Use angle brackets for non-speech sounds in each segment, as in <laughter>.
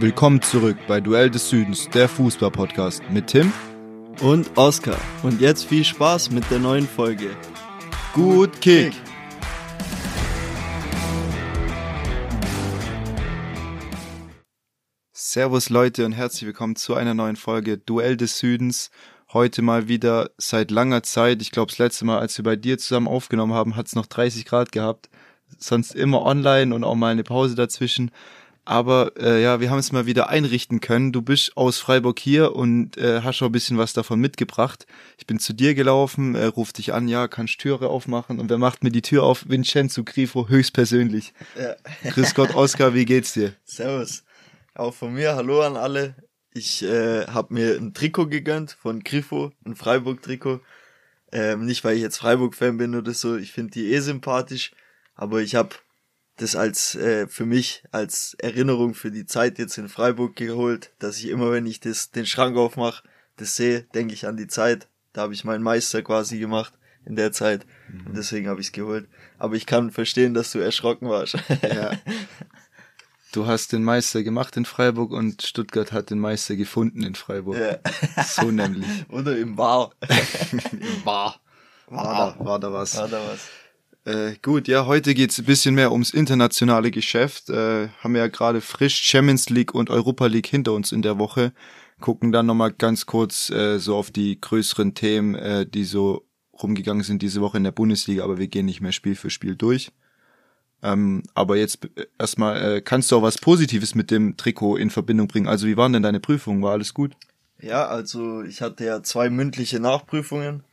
Willkommen zurück bei Duell des Südens, der Fußball-Podcast mit Tim und Oskar. Und jetzt viel Spaß mit der neuen Folge. Gut Kick! Servus Leute und herzlich willkommen zu einer neuen Folge Duell des Südens. Heute mal wieder seit langer Zeit. Ich glaube, das letzte Mal, als wir bei dir zusammen aufgenommen haben, hat es noch 30 Grad gehabt. Sonst immer online und auch mal eine Pause dazwischen. Aber äh, ja, wir haben es mal wieder einrichten können. Du bist aus Freiburg hier und äh, hast schon ein bisschen was davon mitgebracht. Ich bin zu dir gelaufen, äh, ruf dich an, ja, kannst Türe aufmachen. Und wer macht mir die Tür auf? Vincenzo Grifo, höchstpersönlich. Ja. Grüß Gott, Oskar, wie geht's dir? <laughs> Servus. Auch von mir, hallo an alle. Ich äh, habe mir ein Trikot gegönnt von Grifo, ein Freiburg-Trikot. Ähm, nicht, weil ich jetzt Freiburg-Fan bin oder so, ich finde die eh sympathisch, aber ich habe das als äh, für mich als Erinnerung für die Zeit jetzt in Freiburg geholt, dass ich immer, wenn ich das den Schrank aufmache, das sehe, denke ich an die Zeit. Da habe ich meinen Meister quasi gemacht in der Zeit mhm. und deswegen habe ich es geholt. Aber ich kann verstehen, dass du erschrocken warst. ja. <laughs> Du hast den Meister gemacht in Freiburg und Stuttgart hat den Meister gefunden in Freiburg. Ja. So nämlich. <laughs> Oder im Bar. <laughs> Im Bar. War, da, war da was. War da was. Äh, gut, ja, heute geht's ein bisschen mehr ums internationale Geschäft. Äh, haben wir ja gerade frisch Champions League und Europa League hinter uns in der Woche. Gucken dann nochmal ganz kurz äh, so auf die größeren Themen, äh, die so rumgegangen sind diese Woche in der Bundesliga, aber wir gehen nicht mehr Spiel für Spiel durch. Ähm, aber jetzt äh, erstmal, äh, kannst du auch was Positives mit dem Trikot in Verbindung bringen? Also wie waren denn deine Prüfungen? War alles gut? Ja, also ich hatte ja zwei mündliche Nachprüfungen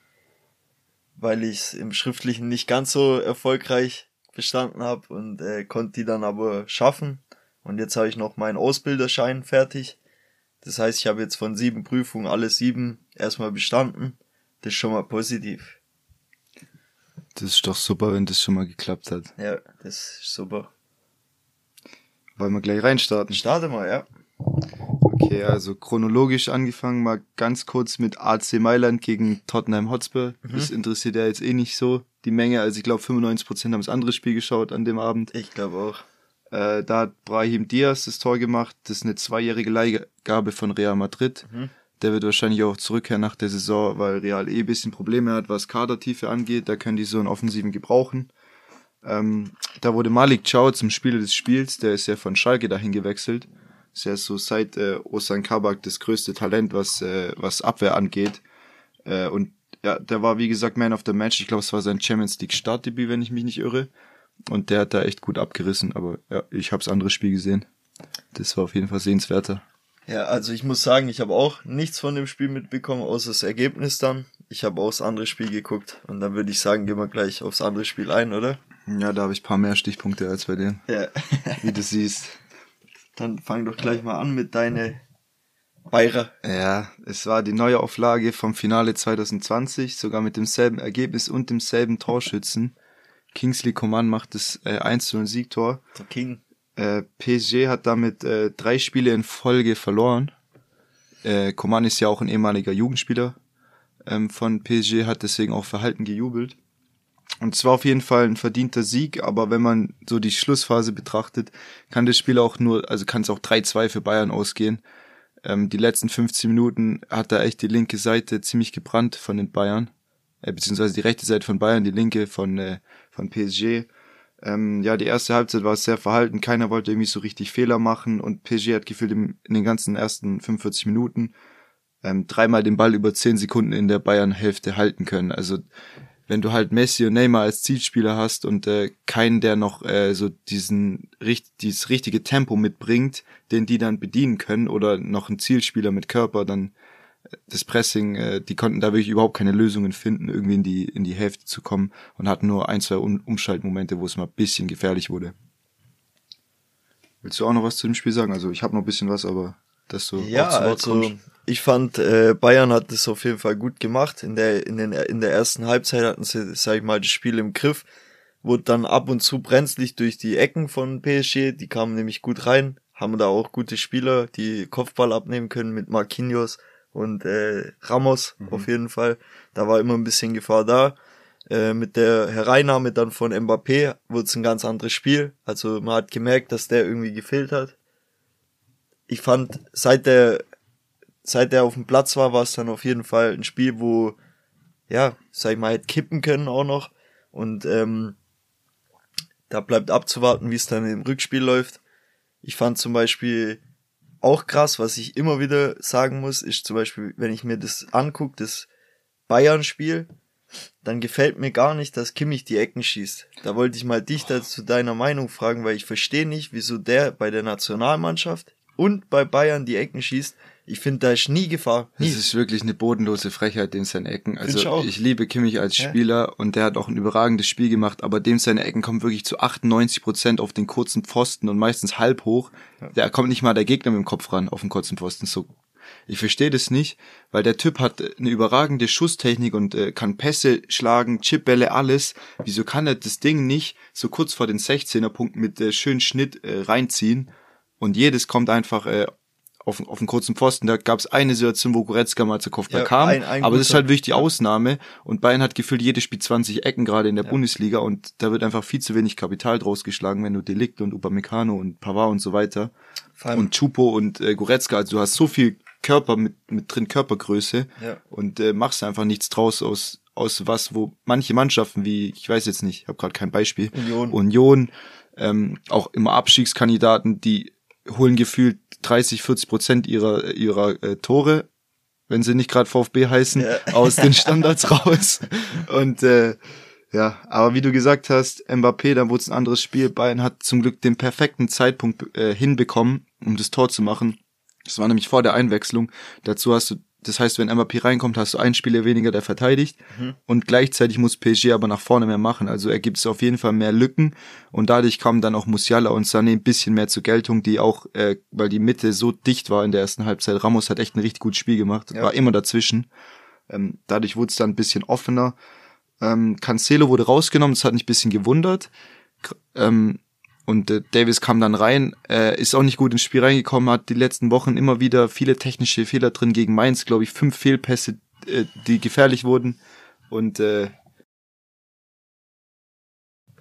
weil ich es im Schriftlichen nicht ganz so erfolgreich bestanden habe und äh, konnte die dann aber schaffen. Und jetzt habe ich noch meinen Ausbilderschein fertig. Das heißt, ich habe jetzt von sieben Prüfungen alle sieben erstmal bestanden. Das ist schon mal positiv. Das ist doch super, wenn das schon mal geklappt hat. Ja, das ist super. Wollen wir gleich reinstarten? Starte mal, ja. Okay, also chronologisch angefangen, mal ganz kurz mit AC Mailand gegen Tottenham Hotspur. Mhm. Das interessiert ja jetzt eh nicht so die Menge. Also ich glaube 95% haben das andere Spiel geschaut an dem Abend. Ich glaube auch. Äh, da hat Brahim Diaz das Tor gemacht. Das ist eine zweijährige Leihgabe von Real Madrid. Mhm. Der wird wahrscheinlich auch zurückkehren nach der Saison, weil Real eh ein bisschen Probleme hat, was Kadertiefe angeht. Da können die so einen Offensiven gebrauchen. Ähm, da wurde Malik Chow zum Spieler des Spiels. Der ist ja von Schalke dahin gewechselt. Ist ja so seit äh, Osan Kabak das größte Talent, was, äh, was Abwehr angeht. Äh, und ja, der war wie gesagt Man of the Match. Ich glaube, es war sein Champions League Startdebüt, wenn ich mich nicht irre. Und der hat da echt gut abgerissen. Aber ja, ich habe das andere Spiel gesehen. Das war auf jeden Fall sehenswerter. Ja, also ich muss sagen, ich habe auch nichts von dem Spiel mitbekommen, außer das Ergebnis dann. Ich habe auch das andere Spiel geguckt und dann würde ich sagen, gehen wir gleich aufs andere Spiel ein, oder? Ja, da habe ich paar mehr Stichpunkte als bei dir. Ja. wie du siehst. Dann fang doch gleich mal an mit deine Bayer. Ja, es war die neue Auflage vom Finale 2020, sogar mit demselben Ergebnis und demselben Torschützen. Kingsley Coman macht das äh, 1 0 Siegtor. Der King. Äh, PSG hat damit äh, drei Spiele in Folge verloren. Äh, Coman ist ja auch ein ehemaliger Jugendspieler ähm, von PSG, hat deswegen auch verhalten gejubelt. Und zwar auf jeden Fall ein verdienter Sieg, aber wenn man so die Schlussphase betrachtet, kann das Spiel auch nur, also kann es auch 3-2 für Bayern ausgehen. Ähm, die letzten 15 Minuten hat da echt die linke Seite ziemlich gebrannt von den Bayern, äh, beziehungsweise die rechte Seite von Bayern, die linke von, äh, von PSG. Ähm, ja, die erste Halbzeit war sehr verhalten, keiner wollte irgendwie so richtig Fehler machen und PSG hat gefühlt in den ganzen ersten 45 Minuten ähm, dreimal den Ball über 10 Sekunden in der Bayern-Hälfte halten können. Also wenn du halt Messi und Neymar als Zielspieler hast und äh, keinen, der noch äh, so diesen dieses richtige Tempo mitbringt, den die dann bedienen können oder noch ein Zielspieler mit Körper, dann äh, das Pressing, äh, die konnten da wirklich überhaupt keine Lösungen finden, irgendwie in die in die Hälfte zu kommen und hatten nur ein zwei um Umschaltmomente, wo es mal ein bisschen gefährlich wurde. Willst du auch noch was zu dem Spiel sagen? Also ich habe noch ein bisschen was, aber dass du ja, also kommst. Ich fand äh, Bayern hat das auf jeden Fall gut gemacht. In der in den in der ersten Halbzeit hatten sie, sag ich mal, das Spiel im Griff. Wurde dann ab und zu brenzlig durch die Ecken von PSG. Die kamen nämlich gut rein, haben da auch gute Spieler, die Kopfball abnehmen können mit Marquinhos und äh, Ramos mhm. auf jeden Fall. Da war immer ein bisschen Gefahr da. Äh, mit der Hereinnahme dann von Mbappé wurde es ein ganz anderes Spiel. Also man hat gemerkt, dass der irgendwie gefehlt hat ich fand, seit der, seit er auf dem Platz war, war es dann auf jeden Fall ein Spiel, wo, ja, sag ich mal, hätte kippen können auch noch. Und ähm, da bleibt abzuwarten, wie es dann im Rückspiel läuft. Ich fand zum Beispiel auch krass, was ich immer wieder sagen muss, ist zum Beispiel, wenn ich mir das angucke, das Bayern-Spiel, dann gefällt mir gar nicht, dass Kimmich die Ecken schießt. Da wollte ich mal dich dazu deiner Meinung fragen, weil ich verstehe nicht, wieso der bei der Nationalmannschaft und bei Bayern die Ecken schießt. Ich finde, da ist nie Gefahr. Nie. Das ist wirklich eine bodenlose Frechheit, dem seine Ecken. Ich Also auch. ich liebe Kimmich als Spieler und der hat auch ein überragendes Spiel gemacht, aber dem seine Ecken kommen wirklich zu 98 Prozent auf den kurzen Pfosten und meistens halb hoch. Da kommt nicht mal der Gegner mit dem Kopf ran auf den kurzen Pfosten. So, ich verstehe das nicht, weil der Typ hat eine überragende Schusstechnik und äh, kann Pässe schlagen, Chipbälle, alles. Wieso kann er das Ding nicht so kurz vor den 16er Punkten mit äh, schönen Schnitt äh, reinziehen? Und jedes kommt einfach äh, auf, auf einen kurzen Pfosten. Da gab es eine Situation, wo Goretzka mal zur Kopfball Ja, kam, ein- ein aber das ist halt wirklich die Ausnahme. Und Bayern hat gefühlt jedes Spiel 20 Ecken gerade in der Bundesliga und da wird einfach viel zu wenig Kapital draus geschlagen, wenn du Delikt und Upamecano und Pavard und so weiter und Chupo und äh, Goretzka, also du hast so viel Körper mit, mit drin, Körpergröße Ja. und äh, machst einfach nichts draus aus aus was, wo manche Mannschaften wie, ich weiß jetzt nicht, ich habe gerade kein Beispiel, Union. Union ähm, auch immer Abstiegskandidaten, die holen gefühlt 30, 40 Prozent ihrer ihrer äh, Tore, wenn sie nicht gerade VfB heißen, Ja. <laughs> aus den <laughs> Standards raus. Und äh, ja, aber wie du gesagt hast, Mbappé, dann wurde es ein anderes Spiel. Bayern hat zum Glück den perfekten Zeitpunkt äh, hinbekommen, um das Tor zu machen. Das war nämlich vor der Einwechslung. Dazu hast du, das heißt, wenn Mbappé reinkommt, hast du einen Spieler weniger, der verteidigt. Und gleichzeitig muss PSG aber nach vorne mehr machen. Also ergibt es auf jeden Fall mehr Lücken. Und dadurch kamen dann auch Musiala und Sané ein bisschen mehr zur Geltung, die auch, äh, weil die Mitte so dicht war in der ersten Halbzeit. Ramos hat echt ein richtig gutes Spiel gemacht, Ja. war immer dazwischen. Ähm, dadurch wurde es dann ein bisschen offener. Ähm, Cancelo wurde rausgenommen, das hat mich ein bisschen gewundert. Ähm, und äh, Davis kam dann rein, äh, ist auch nicht gut ins Spiel reingekommen, hat die letzten Wochen immer wieder viele technische Fehler drin gegen Mainz, glaube ich, fünf Fehlpässe, äh, die gefährlich wurden. Und äh,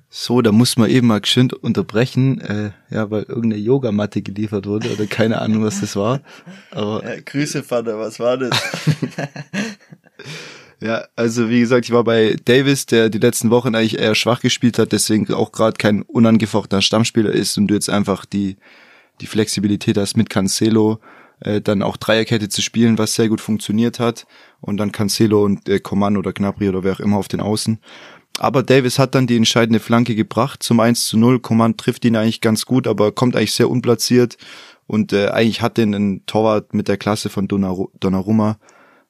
so, da muss man eben mal geschwind unterbrechen, äh, ja, weil irgendeine Yogamatte geliefert wurde oder keine Ahnung, was das war. Aber <laughs> Ja, Grüße, Vater, was war das? <laughs> <laughs> Ja, also wie gesagt, ich war bei Davis, der die letzten Wochen eigentlich eher schwach gespielt hat, deswegen auch gerade kein unangefochtener Stammspieler ist und du jetzt einfach die, die Flexibilität hast mit Cancelo, äh, dann auch Dreierkette zu spielen, was sehr gut funktioniert hat und dann Cancelo und äh, Coman oder Gnabry oder wer auch immer auf den Außen. Aber Davis hat dann die entscheidende Flanke gebracht zum 1 zu 0. Coman trifft ihn eigentlich ganz gut, aber kommt eigentlich sehr unplatziert und äh, eigentlich hat den einen Torwart mit der Klasse von Donnaru- Donnarumma.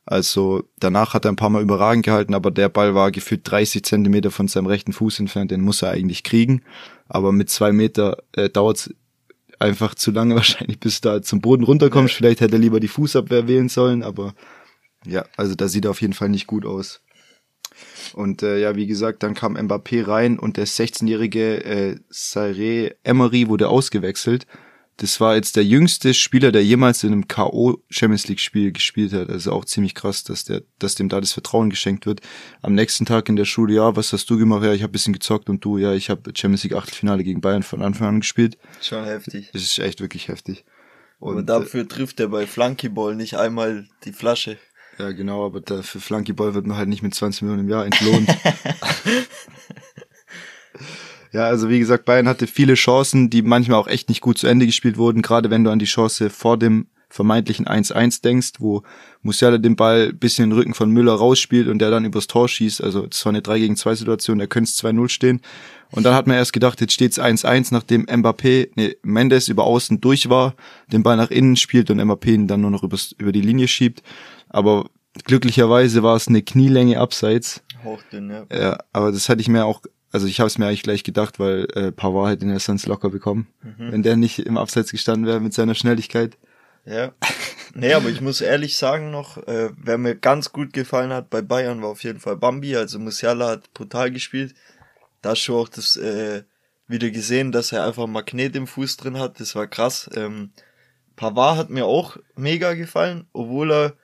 Also danach hat er ein paar Mal überragend gehalten, aber der Ball war gefühlt 30 Zentimeter von seinem rechten Fuß entfernt, den muss er eigentlich kriegen. Aber mit zwei Meter äh, dauert es einfach zu lange <laughs> wahrscheinlich, bis du da zum Boden runterkommst. Vielleicht hätte er lieber die Fußabwehr wählen sollen, aber ja, also da sieht er auf jeden Fall nicht gut aus. Und äh, ja, wie gesagt, dann kam Mbappé rein und der 16-jährige äh, Saré Emery wurde ausgewechselt. Das war jetzt der jüngste Spieler, der jemals in einem K.O. Champions League Spiel gespielt hat. Also auch ziemlich krass, dass der, dass dem da das Vertrauen geschenkt wird. Am nächsten Tag in der Schule, ja, was hast du gemacht? Ja, ich habe bisschen gezockt und du, ja, ich habe Champions League Achtelfinale gegen Bayern von Anfang an gespielt. Schon heftig. Das ist echt wirklich heftig. Aber Und, äh, dafür trifft er bei Flunkyball nicht einmal die Flasche. ja, genau, aber da für Flunkyball wird man halt nicht mit 20 Millionen im Jahr entlohnt. <laughs> Ja, also wie gesagt, Bayern hatte viele Chancen, die manchmal auch echt nicht gut zu Ende gespielt wurden, gerade wenn du an die Chance vor dem vermeintlichen 1-1 denkst, wo Musiala den Ball bisschen in den Rücken von Müller rausspielt und der dann übers Tor schießt. Also das war eine 3 gegen 2 Situation, da könnte es 2-0 stehen. Und dann hat man erst gedacht, jetzt steht's 1-1, nachdem Mbappé, nee, Mendes über außen durch war, den Ball nach innen spielt und Mbappé ihn dann nur noch übers, über die Linie schiebt. Aber glücklicherweise war es eine Knielänge abseits. Hauchdünn, ja. Ja, aber das hatte ich mir auch, also ich habe es mir eigentlich gleich gedacht, weil äh, Pavard hätte den ja sonst locker bekommen, wenn der nicht im Abseits gestanden wäre mit seiner Schnelligkeit. Ja. Nee, aber ich muss ehrlich sagen noch, äh, wer mir ganz gut gefallen hat bei Bayern war auf jeden Fall Bambi. Also Musiala hat brutal gespielt. Da hast du auch das äh, wieder gesehen, dass er einfach Magnet im Fuß drin hat. Das war krass. Ähm, Pavard hat mir auch mega gefallen, obwohl er,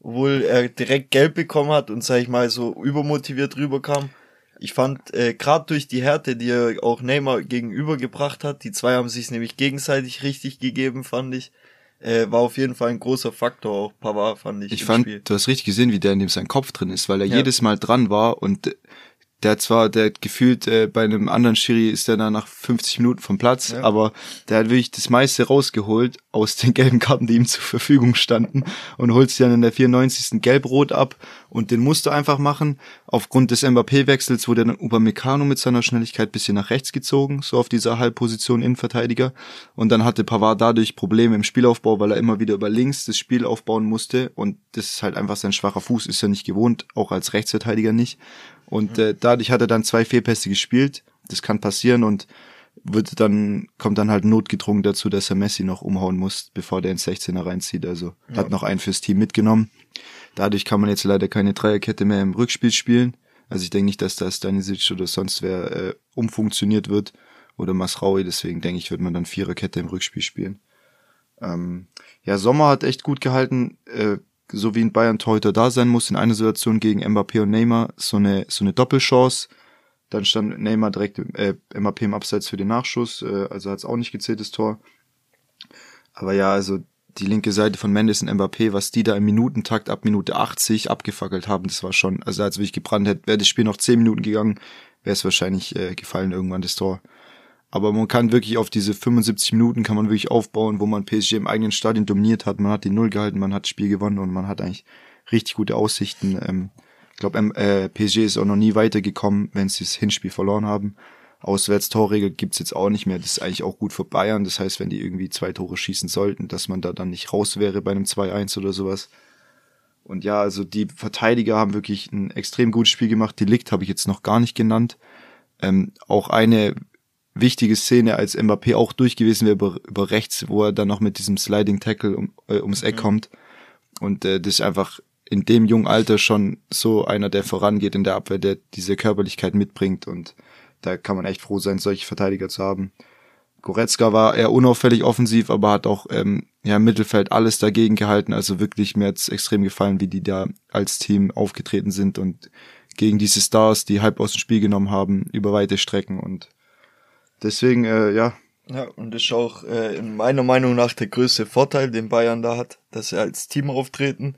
obwohl er direkt gelb bekommen hat und sag ich mal so übermotiviert rüberkam. Ich fand äh, gerade durch die Härte, die er auch Neymar gegenübergebracht hat, die zwei haben sich nämlich gegenseitig richtig gegeben, fand ich. äh, war auf jeden Fall ein großer Faktor, auch Pavard fand ich. Ich fand, Spiel. du hast richtig gesehen, wie der in dem sein Kopf drin ist, weil er ja. jedes Mal dran war und der zwar, der gefühlt äh, bei einem anderen Schiri ist der dann nach 50 Minuten vom Platz, ja. aber der hat wirklich das meiste rausgeholt aus den <laughs> gelben Karten, die ihm zur Verfügung standen und holt sich dann in der 94. Gelb-Rot ab und den musst du einfach machen. Aufgrund des Mbappé-Wechsels wurde dann Upamecano mit seiner Schnelligkeit bisschen nach rechts gezogen, so auf dieser Halbposition Innenverteidiger und dann hatte Pavard dadurch Probleme im Spielaufbau, weil er immer wieder über links das Spiel aufbauen musste und das ist halt einfach sein schwacher Fuß, ist er nicht gewohnt, auch als Rechtsverteidiger nicht und äh, dadurch hat er dann zwei Fehlpässe gespielt. Das kann passieren und wird dann, kommt dann halt notgedrungen dazu, dass er Messi noch umhauen muss, bevor der ins 16er reinzieht. Also ja. hat noch einen fürs Team mitgenommen. Dadurch kann man jetzt leider keine Dreierkette mehr im Rückspiel spielen. Also ich denke nicht, dass da Stanisic oder sonst wer äh, umfunktioniert wird oder Masraui. Deswegen denke ich, wird man dann Viererkette im Rückspiel spielen. Ähm, ja, Sommer hat echt gut gehalten. Äh, so wie in Bayern Torhüter da sein muss, in einer Situation gegen Mbappé und Neymar so eine, so eine Doppelchance. Dann stand Neymar direkt äh, Mbappé im Abseits für den Nachschuss, äh, also hat es auch nicht gezählt, das Tor. Aber ja, also die linke Seite von Mendes und Mbappé, was die da im Minutentakt ab Minute 80 abgefackelt haben, das war schon, also als ich gebrannt hätte, wäre das Spiel noch 10 Minuten gegangen, wäre es wahrscheinlich äh, gefallen irgendwann das Tor. Aber man kann wirklich auf diese 75 Minuten kann man wirklich aufbauen, wo man PSG im eigenen Stadion dominiert hat. Man hat die Null gehalten, man hat das Spiel gewonnen und man hat eigentlich richtig gute Aussichten. Ähm, ich glaube, äh, PSG ist auch noch nie weitergekommen, wenn sie das Hinspiel verloren haben. Auswärtstorregel gibt's jetzt auch nicht mehr. Das ist eigentlich auch gut für Bayern. Das heißt, wenn die irgendwie zwei Tore schießen sollten, dass man da dann nicht raus wäre bei einem 2-1 oder sowas. Und ja, also die Verteidiger haben wirklich ein extrem gutes Spiel gemacht. Die Licht habe ich jetzt noch gar nicht genannt. Ähm, auch eine wichtige Szene, als Mbappé auch durch gewesen wäre über, über rechts, wo er dann noch mit diesem Sliding Tackle um, äh, ums Eck mhm. kommt. Und äh, das ist einfach in dem jungen Alter schon so einer, der vorangeht in der Abwehr, der diese Körperlichkeit mitbringt. Und da kann man echt froh sein, solche Verteidiger zu haben. Goretzka war eher unauffällig offensiv, aber hat auch ähm, ja, im Mittelfeld alles dagegen gehalten. Also wirklich mir hat's extrem gefallen, wie die da als Team aufgetreten sind und gegen diese Stars, die halb aus dem Spiel genommen haben, über weite Strecken. Und Deswegen, äh, ja. Ja, und das ist auch äh, in meiner Meinung nach der größte Vorteil, den Bayern da hat, dass sie als Team auftreten.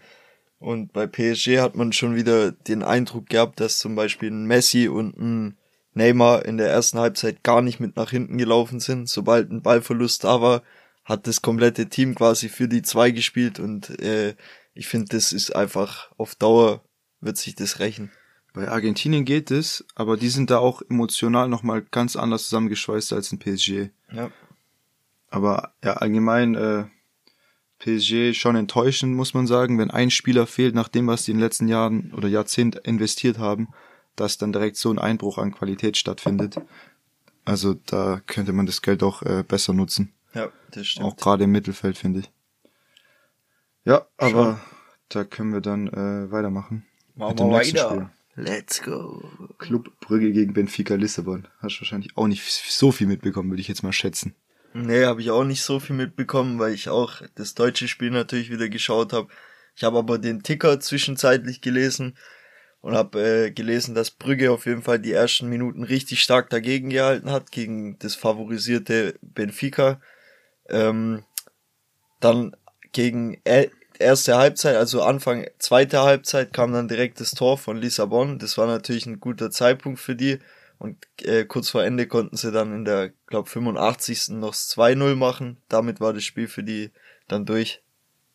Und bei PSG hat man schon wieder den Eindruck gehabt, dass zum Beispiel ein Messi und ein Neymar in der ersten Halbzeit gar nicht mit nach hinten gelaufen sind. Sobald ein Ballverlust da war, hat das komplette Team quasi für die zwei gespielt und äh, ich finde, das ist einfach auf Dauer wird sich das rächen. Bei Argentinien geht es, aber die sind da auch emotional nochmal ganz anders zusammengeschweißt als in PSG. Ja. Aber ja, allgemein äh, PSG schon enttäuschend, muss man sagen, wenn ein Spieler fehlt, nach dem, was die in den letzten Jahren oder Jahrzehnt investiert haben, dass dann direkt so ein Einbruch an Qualität stattfindet. Also da könnte man das Geld auch äh, besser nutzen. Ja, das stimmt. Auch gerade im Mittelfeld, finde ich. Ja, aber schon. da können wir dann äh, weitermachen. Machen wir weiter. Let's go. Club Brügge gegen Benfica Lissabon. Hast du wahrscheinlich auch nicht so viel mitbekommen, würde ich jetzt mal schätzen. Nee, habe ich auch nicht so viel mitbekommen, weil ich auch das deutsche Spiel natürlich wieder geschaut habe. Ich habe aber den Ticker zwischenzeitlich gelesen und habe äh, gelesen, dass Brügge auf jeden Fall die ersten Minuten richtig stark dagegen gehalten hat, gegen das favorisierte Benfica. Ähm, dann gegen erste Halbzeit, also Anfang zweite Halbzeit kam dann direkt das Tor von Lissabon. Das war natürlich ein guter Zeitpunkt für die. Und äh, kurz vor Ende konnten sie dann in der, glaub 85. noch 2-0 machen. Damit war das Spiel für die dann durch.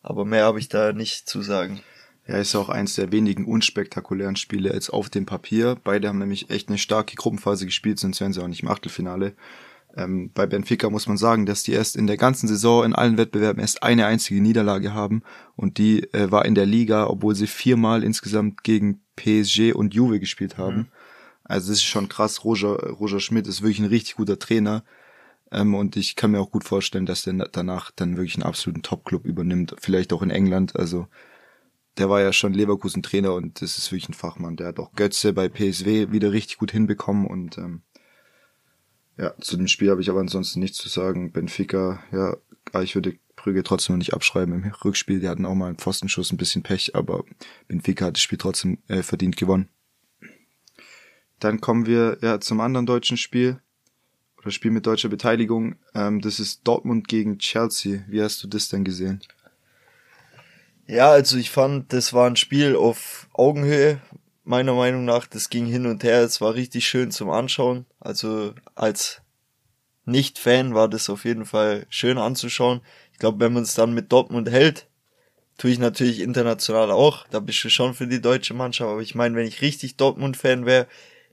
Aber mehr habe ich da nicht zu sagen. Ja, ist auch eins der wenigen unspektakulären Spiele jetzt auf dem Papier. Beide haben nämlich echt eine starke Gruppenphase gespielt, sonst wären sie auch nicht im Achtelfinale. Ähm, bei Benfica muss man sagen, dass die erst in der ganzen Saison in allen Wettbewerben erst eine einzige Niederlage haben und die äh, war in der Liga, obwohl sie viermal insgesamt gegen PSG und Juve gespielt haben. Mhm. Also das ist schon krass. Roger, Roger Schmidt ist wirklich ein richtig guter Trainer. Ähm, und ich kann mir auch gut vorstellen, dass der danach dann wirklich einen absoluten Top-Club übernimmt. Vielleicht auch in England. Also der war ja schon Leverkusen-Trainer und das ist wirklich ein Fachmann. Der hat auch Götze bei PSW wieder richtig gut hinbekommen und ähm, ja, zu dem Spiel habe ich aber ansonsten nichts zu sagen. Benfica, ja, ich würde Brügge trotzdem noch nicht abschreiben im Rückspiel. Die hatten auch mal einen Pfostenschuss, ein bisschen Pech, aber Benfica hat das Spiel trotzdem äh, verdient gewonnen. Dann kommen wir ja zum anderen deutschen Spiel. oder Spiel mit deutscher Beteiligung. Ähm, das ist Dortmund gegen Chelsea. Wie hast du das denn gesehen? Ja, also ich fand, das war ein Spiel auf Augenhöhe, meiner Meinung nach. Das ging hin und her. Es war richtig schön zum Anschauen. Also als Nicht-Fan war das auf jeden Fall schön anzuschauen. Ich glaube, wenn man es dann mit Dortmund hält, tue ich natürlich international auch. Da bist du schon für die deutsche Mannschaft. Aber ich meine, wenn ich richtig Dortmund-Fan wäre,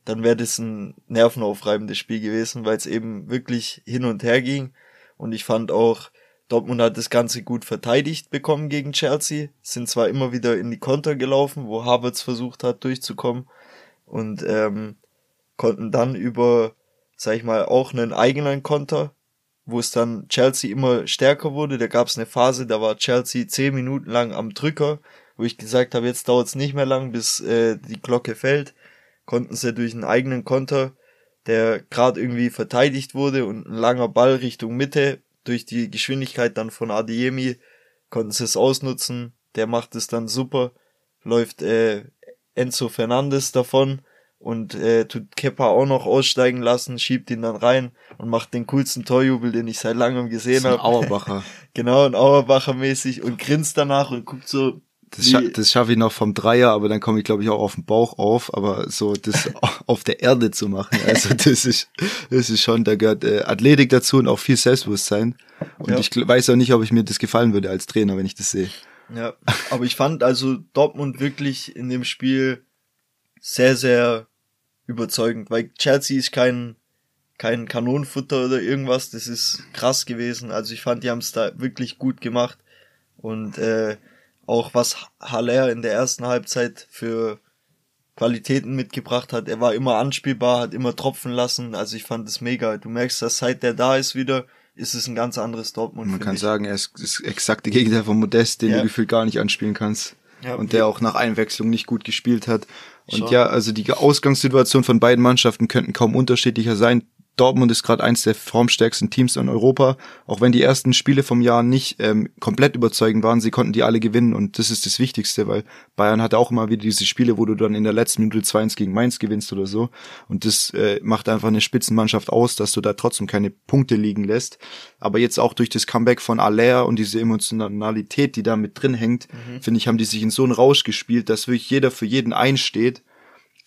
dann wäre das ein nervenaufreibendes Spiel gewesen, weil es eben wirklich hin und her ging. Und ich fand auch, Dortmund hat das Ganze gut verteidigt bekommen gegen Chelsea, sind zwar immer wieder in die Konter gelaufen, wo Havertz versucht hat durchzukommen und ähm, konnten dann über, sag ich mal, auch einen eigenen Konter, wo es dann Chelsea immer stärker wurde. Da gab es eine Phase, da war Chelsea zehn Minuten lang am Drücker, wo ich gesagt habe, jetzt dauert es nicht mehr lang, bis äh, die Glocke fällt. Konnten sie durch einen eigenen Konter, der gerade irgendwie verteidigt wurde und ein langer Ball Richtung Mitte durch die Geschwindigkeit dann von Adiemi konnten sie es ausnutzen. Der macht es dann super. Läuft äh, Enzo Fernandes davon und äh, tut Kepa auch noch aussteigen lassen, schiebt ihn dann rein und macht den coolsten Torjubel, den ich seit langem gesehen habe. Auerbacher. <laughs> genau, ein Auerbacher mäßig und grinst danach und guckt so das, scha das schaffe ich noch vom Dreier, aber dann komme ich, glaube ich, auch auf den Bauch auf. Aber so das <laughs> auf der Erde zu machen, also das ist, das ist schon, da gehört äh, Athletik dazu und auch viel Selbstbewusstsein. Und ja. ich weiß auch nicht, ob ich mir das gefallen würde als Trainer, wenn ich das sehe. Ja, aber ich fand also Dortmund wirklich in dem Spiel sehr, sehr überzeugend, weil Chelsea ist kein, kein Kanonenfutter oder irgendwas, das ist krass gewesen. Also ich fand, die haben es da wirklich gut gemacht. Und äh, auch was Haller in der ersten Halbzeit für Qualitäten mitgebracht hat. Er war immer anspielbar, hat immer tropfen lassen. Also ich fand es mega. Du merkst, dass seit der da ist wieder, ist es ein ganz anderes Dortmund. Man kann ich. sagen, er ist das exakte Gegenteil von Modest, den ja. du gefühlt gar nicht anspielen kannst. Ja, und der auch nach Einwechslung nicht gut gespielt hat. Und Schon. ja, also die Ausgangssituation von beiden Mannschaften könnten kaum unterschiedlicher sein. Dortmund ist gerade eins der formstärksten Teams in Europa. Auch wenn die ersten Spiele vom Jahr nicht ähm, komplett überzeugend waren, sie konnten die alle gewinnen und das ist das Wichtigste, weil Bayern hatte auch immer wieder diese Spiele, wo du dann in der letzten Minute 2-1 gegen Mainz gewinnst oder so. Und das äh, macht einfach eine Spitzenmannschaft aus, dass du da trotzdem keine Punkte liegen lässt. Aber jetzt auch durch das Comeback von Aller und diese Emotionalität, die da mit drin hängt, mhm. finde ich, haben die sich in so einen Rausch gespielt, dass wirklich jeder für jeden einsteht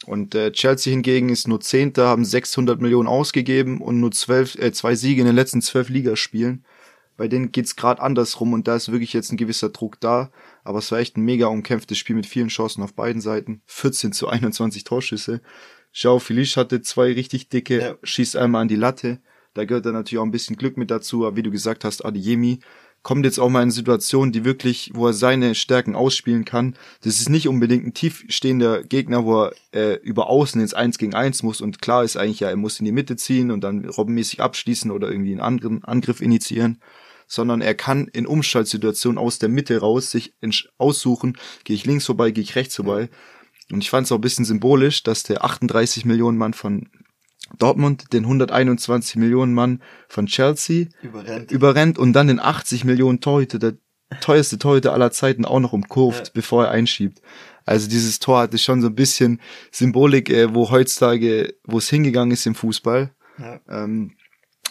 und äh, Chelsea hingegen ist nur Zehnter, haben 600 Millionen ausgegeben und nur zwölf, äh, zwei Siege in den letzten zwölf Ligaspielen. Bei denen geht's gerade andersrum und da ist wirklich jetzt ein gewisser Druck da. Aber es war echt ein mega umkämpftes Spiel mit vielen Chancen auf beiden Seiten. 14 zu 21 Torschüsse. Joao Felice hatte zwei richtig dicke, ja. schießt einmal an die Latte. Da gehört dann natürlich auch ein bisschen Glück mit dazu. Aber wie du gesagt hast, Adiemi kommt jetzt auch mal in Situationen, die wirklich, wo er seine Stärken ausspielen kann. Das ist nicht unbedingt ein tiefstehender Gegner, wo er äh, über Außen ins Eins gegen Eins muss und klar ist eigentlich ja, er muss in die Mitte ziehen und dann robbenmäßig abschließen oder irgendwie einen anderen Angriff initiieren, sondern er kann in Umschaltsituationen aus der Mitte raus sich aussuchen, gehe ich links vorbei, gehe ich rechts vorbei. Und ich fand es auch ein bisschen symbolisch, dass der 38 Millionen Mann von Dortmund den 121 Millionen Mann von Chelsea überrennt, überrennt und dann den 80 Millionen Torhüter, der teuerste Torhüter aller Zeiten auch noch umkurvt, ja. bevor er einschiebt. Also dieses Tor hatte schon so ein bisschen Symbolik, äh, wo heutzutage, wo es hingegangen ist im Fußball. Ja. Ähm,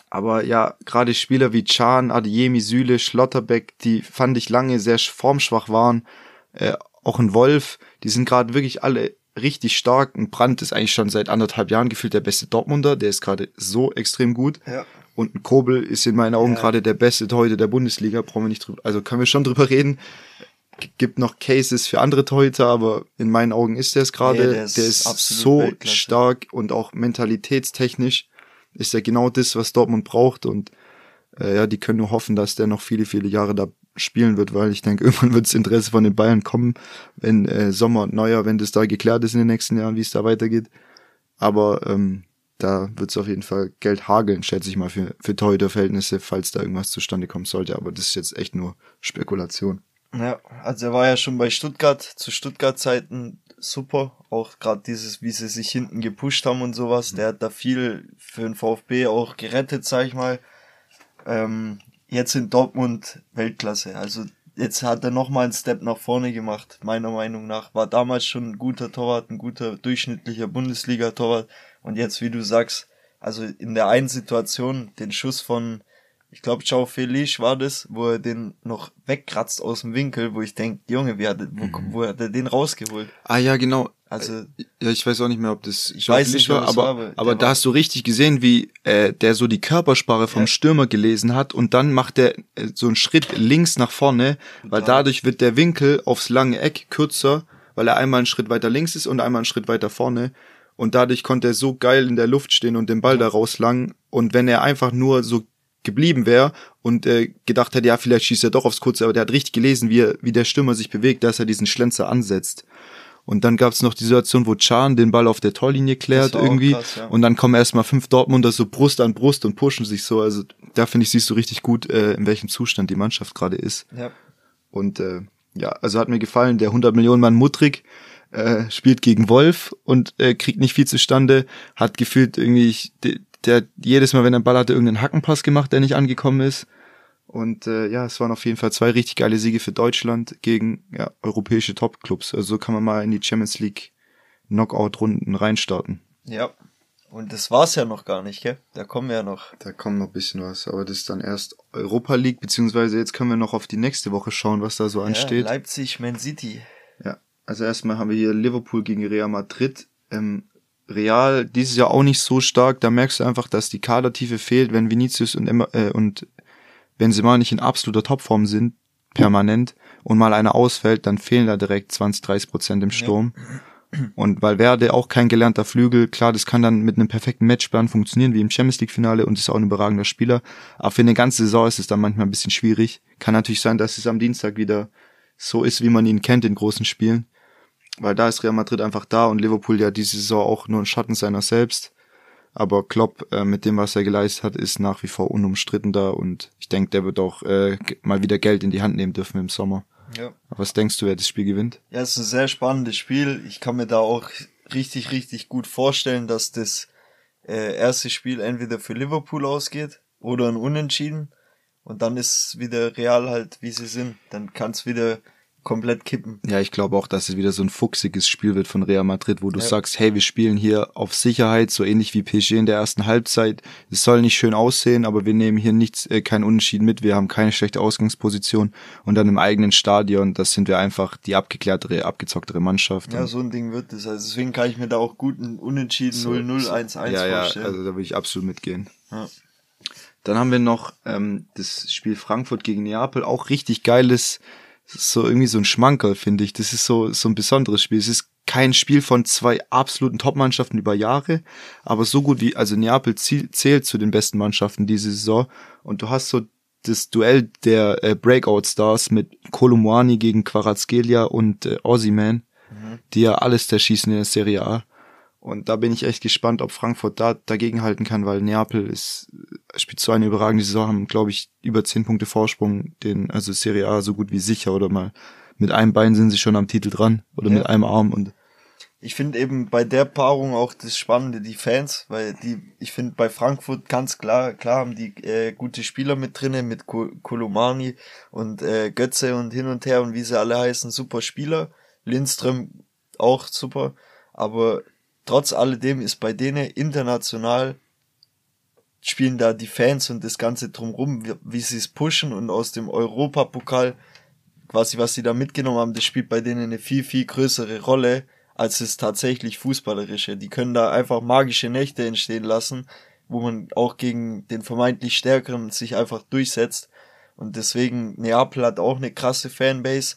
aber ja, gerade Spieler wie Chan, Adiemi, Süle, Schlotterbeck, die fand ich lange sehr formschwach waren. Äh, auch ein Wolf, die sind gerade wirklich alle richtig stark. Ein Brandt ist eigentlich schon seit anderthalb Jahren gefühlt der beste Dortmunder. Der ist gerade so extrem gut. Ja. Und ein Kobel ist in meinen Augen ja. gerade der beste Torhüter der Bundesliga. Brauchen wir nicht drüber, also können wir schon drüber reden. Gibt noch Cases für andere Torhüter, aber in meinen Augen ist der es gerade. Nee, der ist, der ist so Weltklasse. stark und auch mentalitätstechnisch ist er genau das, was Dortmund braucht. Und äh, ja, die können nur hoffen, dass der noch viele, viele Jahre da spielen wird, weil ich denke, <laughs> irgendwann wird das Interesse von den Bayern kommen, wenn äh, Sommer und Neujahr, wenn das da geklärt ist in den nächsten Jahren, wie es da weitergeht. Aber ähm, da wird es auf jeden Fall Geld hageln, schätze ich mal, für, für Torhüter-Verhältnisse, falls da irgendwas zustande kommen sollte. Aber das ist jetzt echt nur Spekulation. Ja, also er war ja schon bei Stuttgart, zu Stuttgart-Zeiten super. Auch gerade dieses, wie sie sich hinten gepusht haben und sowas. Der hat da viel für den VfB auch gerettet, sag ich mal. Ähm, jetzt in Dortmund Weltklasse. Also jetzt hat er nochmal einen Step nach vorne gemacht, meiner Meinung nach. War damals schon ein guter Torwart, ein guter durchschnittlicher Bundesliga-Torwart. Und jetzt, wie du sagst, Also in der einen Situation den Schuss von, ich glaube, Ciao Felice war das, wo er den noch wegkratzt aus dem Winkel, wo ich denke, Junge, wie hat, wo, Mhm. wo hat er den rausgeholt? Ah ja, genau. Also, Ja, ich weiß auch nicht mehr, ob das Ich weiß nicht, war, aber, war, aber da hast du richtig gesehen, wie äh, der so die Körpersprache vom Ja. Stürmer gelesen hat und dann macht er äh, so einen Schritt links nach vorne, weil Total. dadurch wird der Winkel aufs lange Eck kürzer, weil er einmal einen Schritt weiter links ist und einmal einen Schritt weiter vorne und dadurch konnte er so geil in der Luft stehen und den Ball da rauslangen und wenn er einfach nur so geblieben wäre und äh, gedacht hätte, ja, vielleicht schießt er doch aufs Kurze, aber der hat richtig gelesen, wie, er, wie der Stürmer sich bewegt, dass er diesen Schlenzer ansetzt. Und dann gab's noch die Situation, wo Chan den Ball auf der Torlinie klärt irgendwie. krass, ja. Und dann kommen erstmal fünf Dortmunder so Brust an Brust und pushen sich so. Also da finde ich, siehst du richtig gut, äh, in welchem Zustand die Mannschaft gerade ist. ja. Und äh, ja, also hat mir gefallen, der 100 Millionen Mann Mutrik äh, spielt gegen Wolf und äh, kriegt nicht viel zustande, hat gefühlt irgendwie, ich- der, der jedes Mal, wenn er einen Ball hatte, irgendeinen Hackenpass gemacht, der nicht angekommen ist. Und äh, ja, es waren auf jeden Fall zwei richtig geile Siege für Deutschland gegen ja, europäische Topclubs. Also so kann man mal in die Champions League Knockout-Runden reinstarten. Ja. Und das war's ja noch gar nicht, gell? Da kommen wir ja noch. Da kommt noch ein bisschen was, aber das ist dann erst Europa League, beziehungsweise jetzt können wir noch auf die nächste Woche schauen, was da so ansteht. Ja, Leipzig, Man City. Ja, also erstmal haben wir hier Liverpool gegen Real Madrid. Ähm, Real dieses Jahr auch nicht so stark. Da merkst du einfach, dass die Kadertiefe fehlt, wenn Vinicius und, Emma, äh, und Benzema nicht in absoluter Topform sind, permanent, und mal einer ausfällt, dann fehlen da direkt 20, 30 Prozent im Sturm. Und Valverde auch kein gelernter Flügel, klar, das kann dann mit einem perfekten Matchplan funktionieren, wie im Champions League Finale und ist auch ein überragender Spieler. Aber für eine ganze Saison ist es dann manchmal ein bisschen schwierig. Kann natürlich sein, dass es am Dienstag wieder so ist, wie man ihn kennt in großen Spielen. Weil da ist Real Madrid einfach da und Liverpool ja diese Saison auch nur ein Schatten seiner selbst. Aber Klopp, äh, mit dem, was er geleistet hat, ist nach wie vor unumstritten da und ich denke, der wird auch äh, mal wieder Geld in die Hand nehmen dürfen im Sommer. Ja. Aber was denkst du, wer das Spiel gewinnt? Ja, es ist ein sehr spannendes Spiel. Ich kann mir da auch richtig, richtig gut vorstellen, dass das äh, erste Spiel entweder für Liverpool ausgeht oder ein Unentschieden. Und dann ist wieder Real halt, wie sie sind. Dann kann es wieder komplett kippen. Ja, ich glaube auch, dass es wieder so ein fuchsiges Spiel wird von Real Madrid, wo du Ja. sagst, hey, wir spielen hier auf Sicherheit, so ähnlich wie PSG in der ersten Halbzeit. Es soll nicht schön aussehen, aber wir nehmen hier nichts, äh, kein Unentschieden mit. Wir haben keine schlechte Ausgangsposition und dann im eigenen Stadion, das sind wir einfach die abgeklärtere, abgezocktere Mannschaft. Ja, so ein Ding wird es. Also deswegen kann ich mir da auch gut ein Unentschieden so- 0-0, so- 1-1 ja, ja, vorstellen. also da würde ich absolut mitgehen. Ja. Dann haben wir noch ähm, das Spiel Frankfurt gegen Neapel, auch richtig geiles, so irgendwie so ein Schmankerl, finde ich. Das ist so so ein besonderes Spiel. Es ist kein Spiel von zwei absoluten Top-Mannschaften über Jahre, aber so gut wie, also Neapel zählt zu den besten Mannschaften diese Saison und du hast so das Duell der äh, Breakout-Stars mit Kolumwani gegen Quarazgelia und äh, Ozyman, die ja alles zerschießen in der Serie A. Und da bin ich echt gespannt, ob Frankfurt da dagegen halten kann, weil Neapel ist, spielt so eine überragende Saison, haben, glaube ich, über zehn Punkte Vorsprung, den, also Serie A so gut wie sicher oder mal mit einem Bein sind sie schon am Titel dran oder Ja. mit einem Arm und Ich finde eben bei der Paarung auch das Spannende, die Fans, weil die, ich finde bei Frankfurt ganz klar, klar haben die äh, gute Spieler mit drinnen, mit Ko- Kolomani und äh, Götze und hin und her und wie sie alle heißen, super Spieler. Lindström auch super, aber trotz alledem ist bei denen international spielen da die Fans und das Ganze drumrum, wie, wie sie es pushen und aus dem Europapokal quasi, was sie da mitgenommen haben, das spielt bei denen eine viel, viel größere Rolle, als es tatsächlich Fußballerische. Die können da einfach magische Nächte entstehen lassen, wo man auch gegen den vermeintlich Stärkeren sich einfach durchsetzt. Und deswegen, Neapel hat auch eine krasse Fanbase.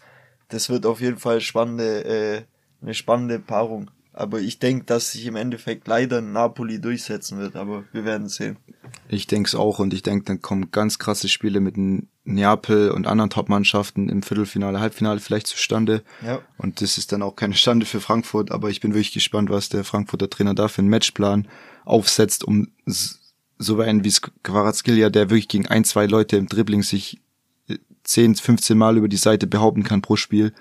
Das wird auf jeden Fall spannende, äh, eine spannende Paarung. Aber ich denke, dass sich im Endeffekt leider Napoli durchsetzen wird, aber wir werden sehen. Ich denke es auch und ich denke, dann kommen ganz krasse Spiele mit Neapel und anderen Top-Mannschaften im Viertelfinale, Halbfinale vielleicht zustande. Ja. Und das ist dann auch keine Stande für Frankfurt, aber ich bin wirklich gespannt, was der Frankfurter Trainer da für einen Matchplan aufsetzt, um so einen wie Quarazgelia, der wirklich gegen ein, zwei Leute im Dribbling sich äh, 10, 15 Mal über die Seite behaupten kann pro Spiel,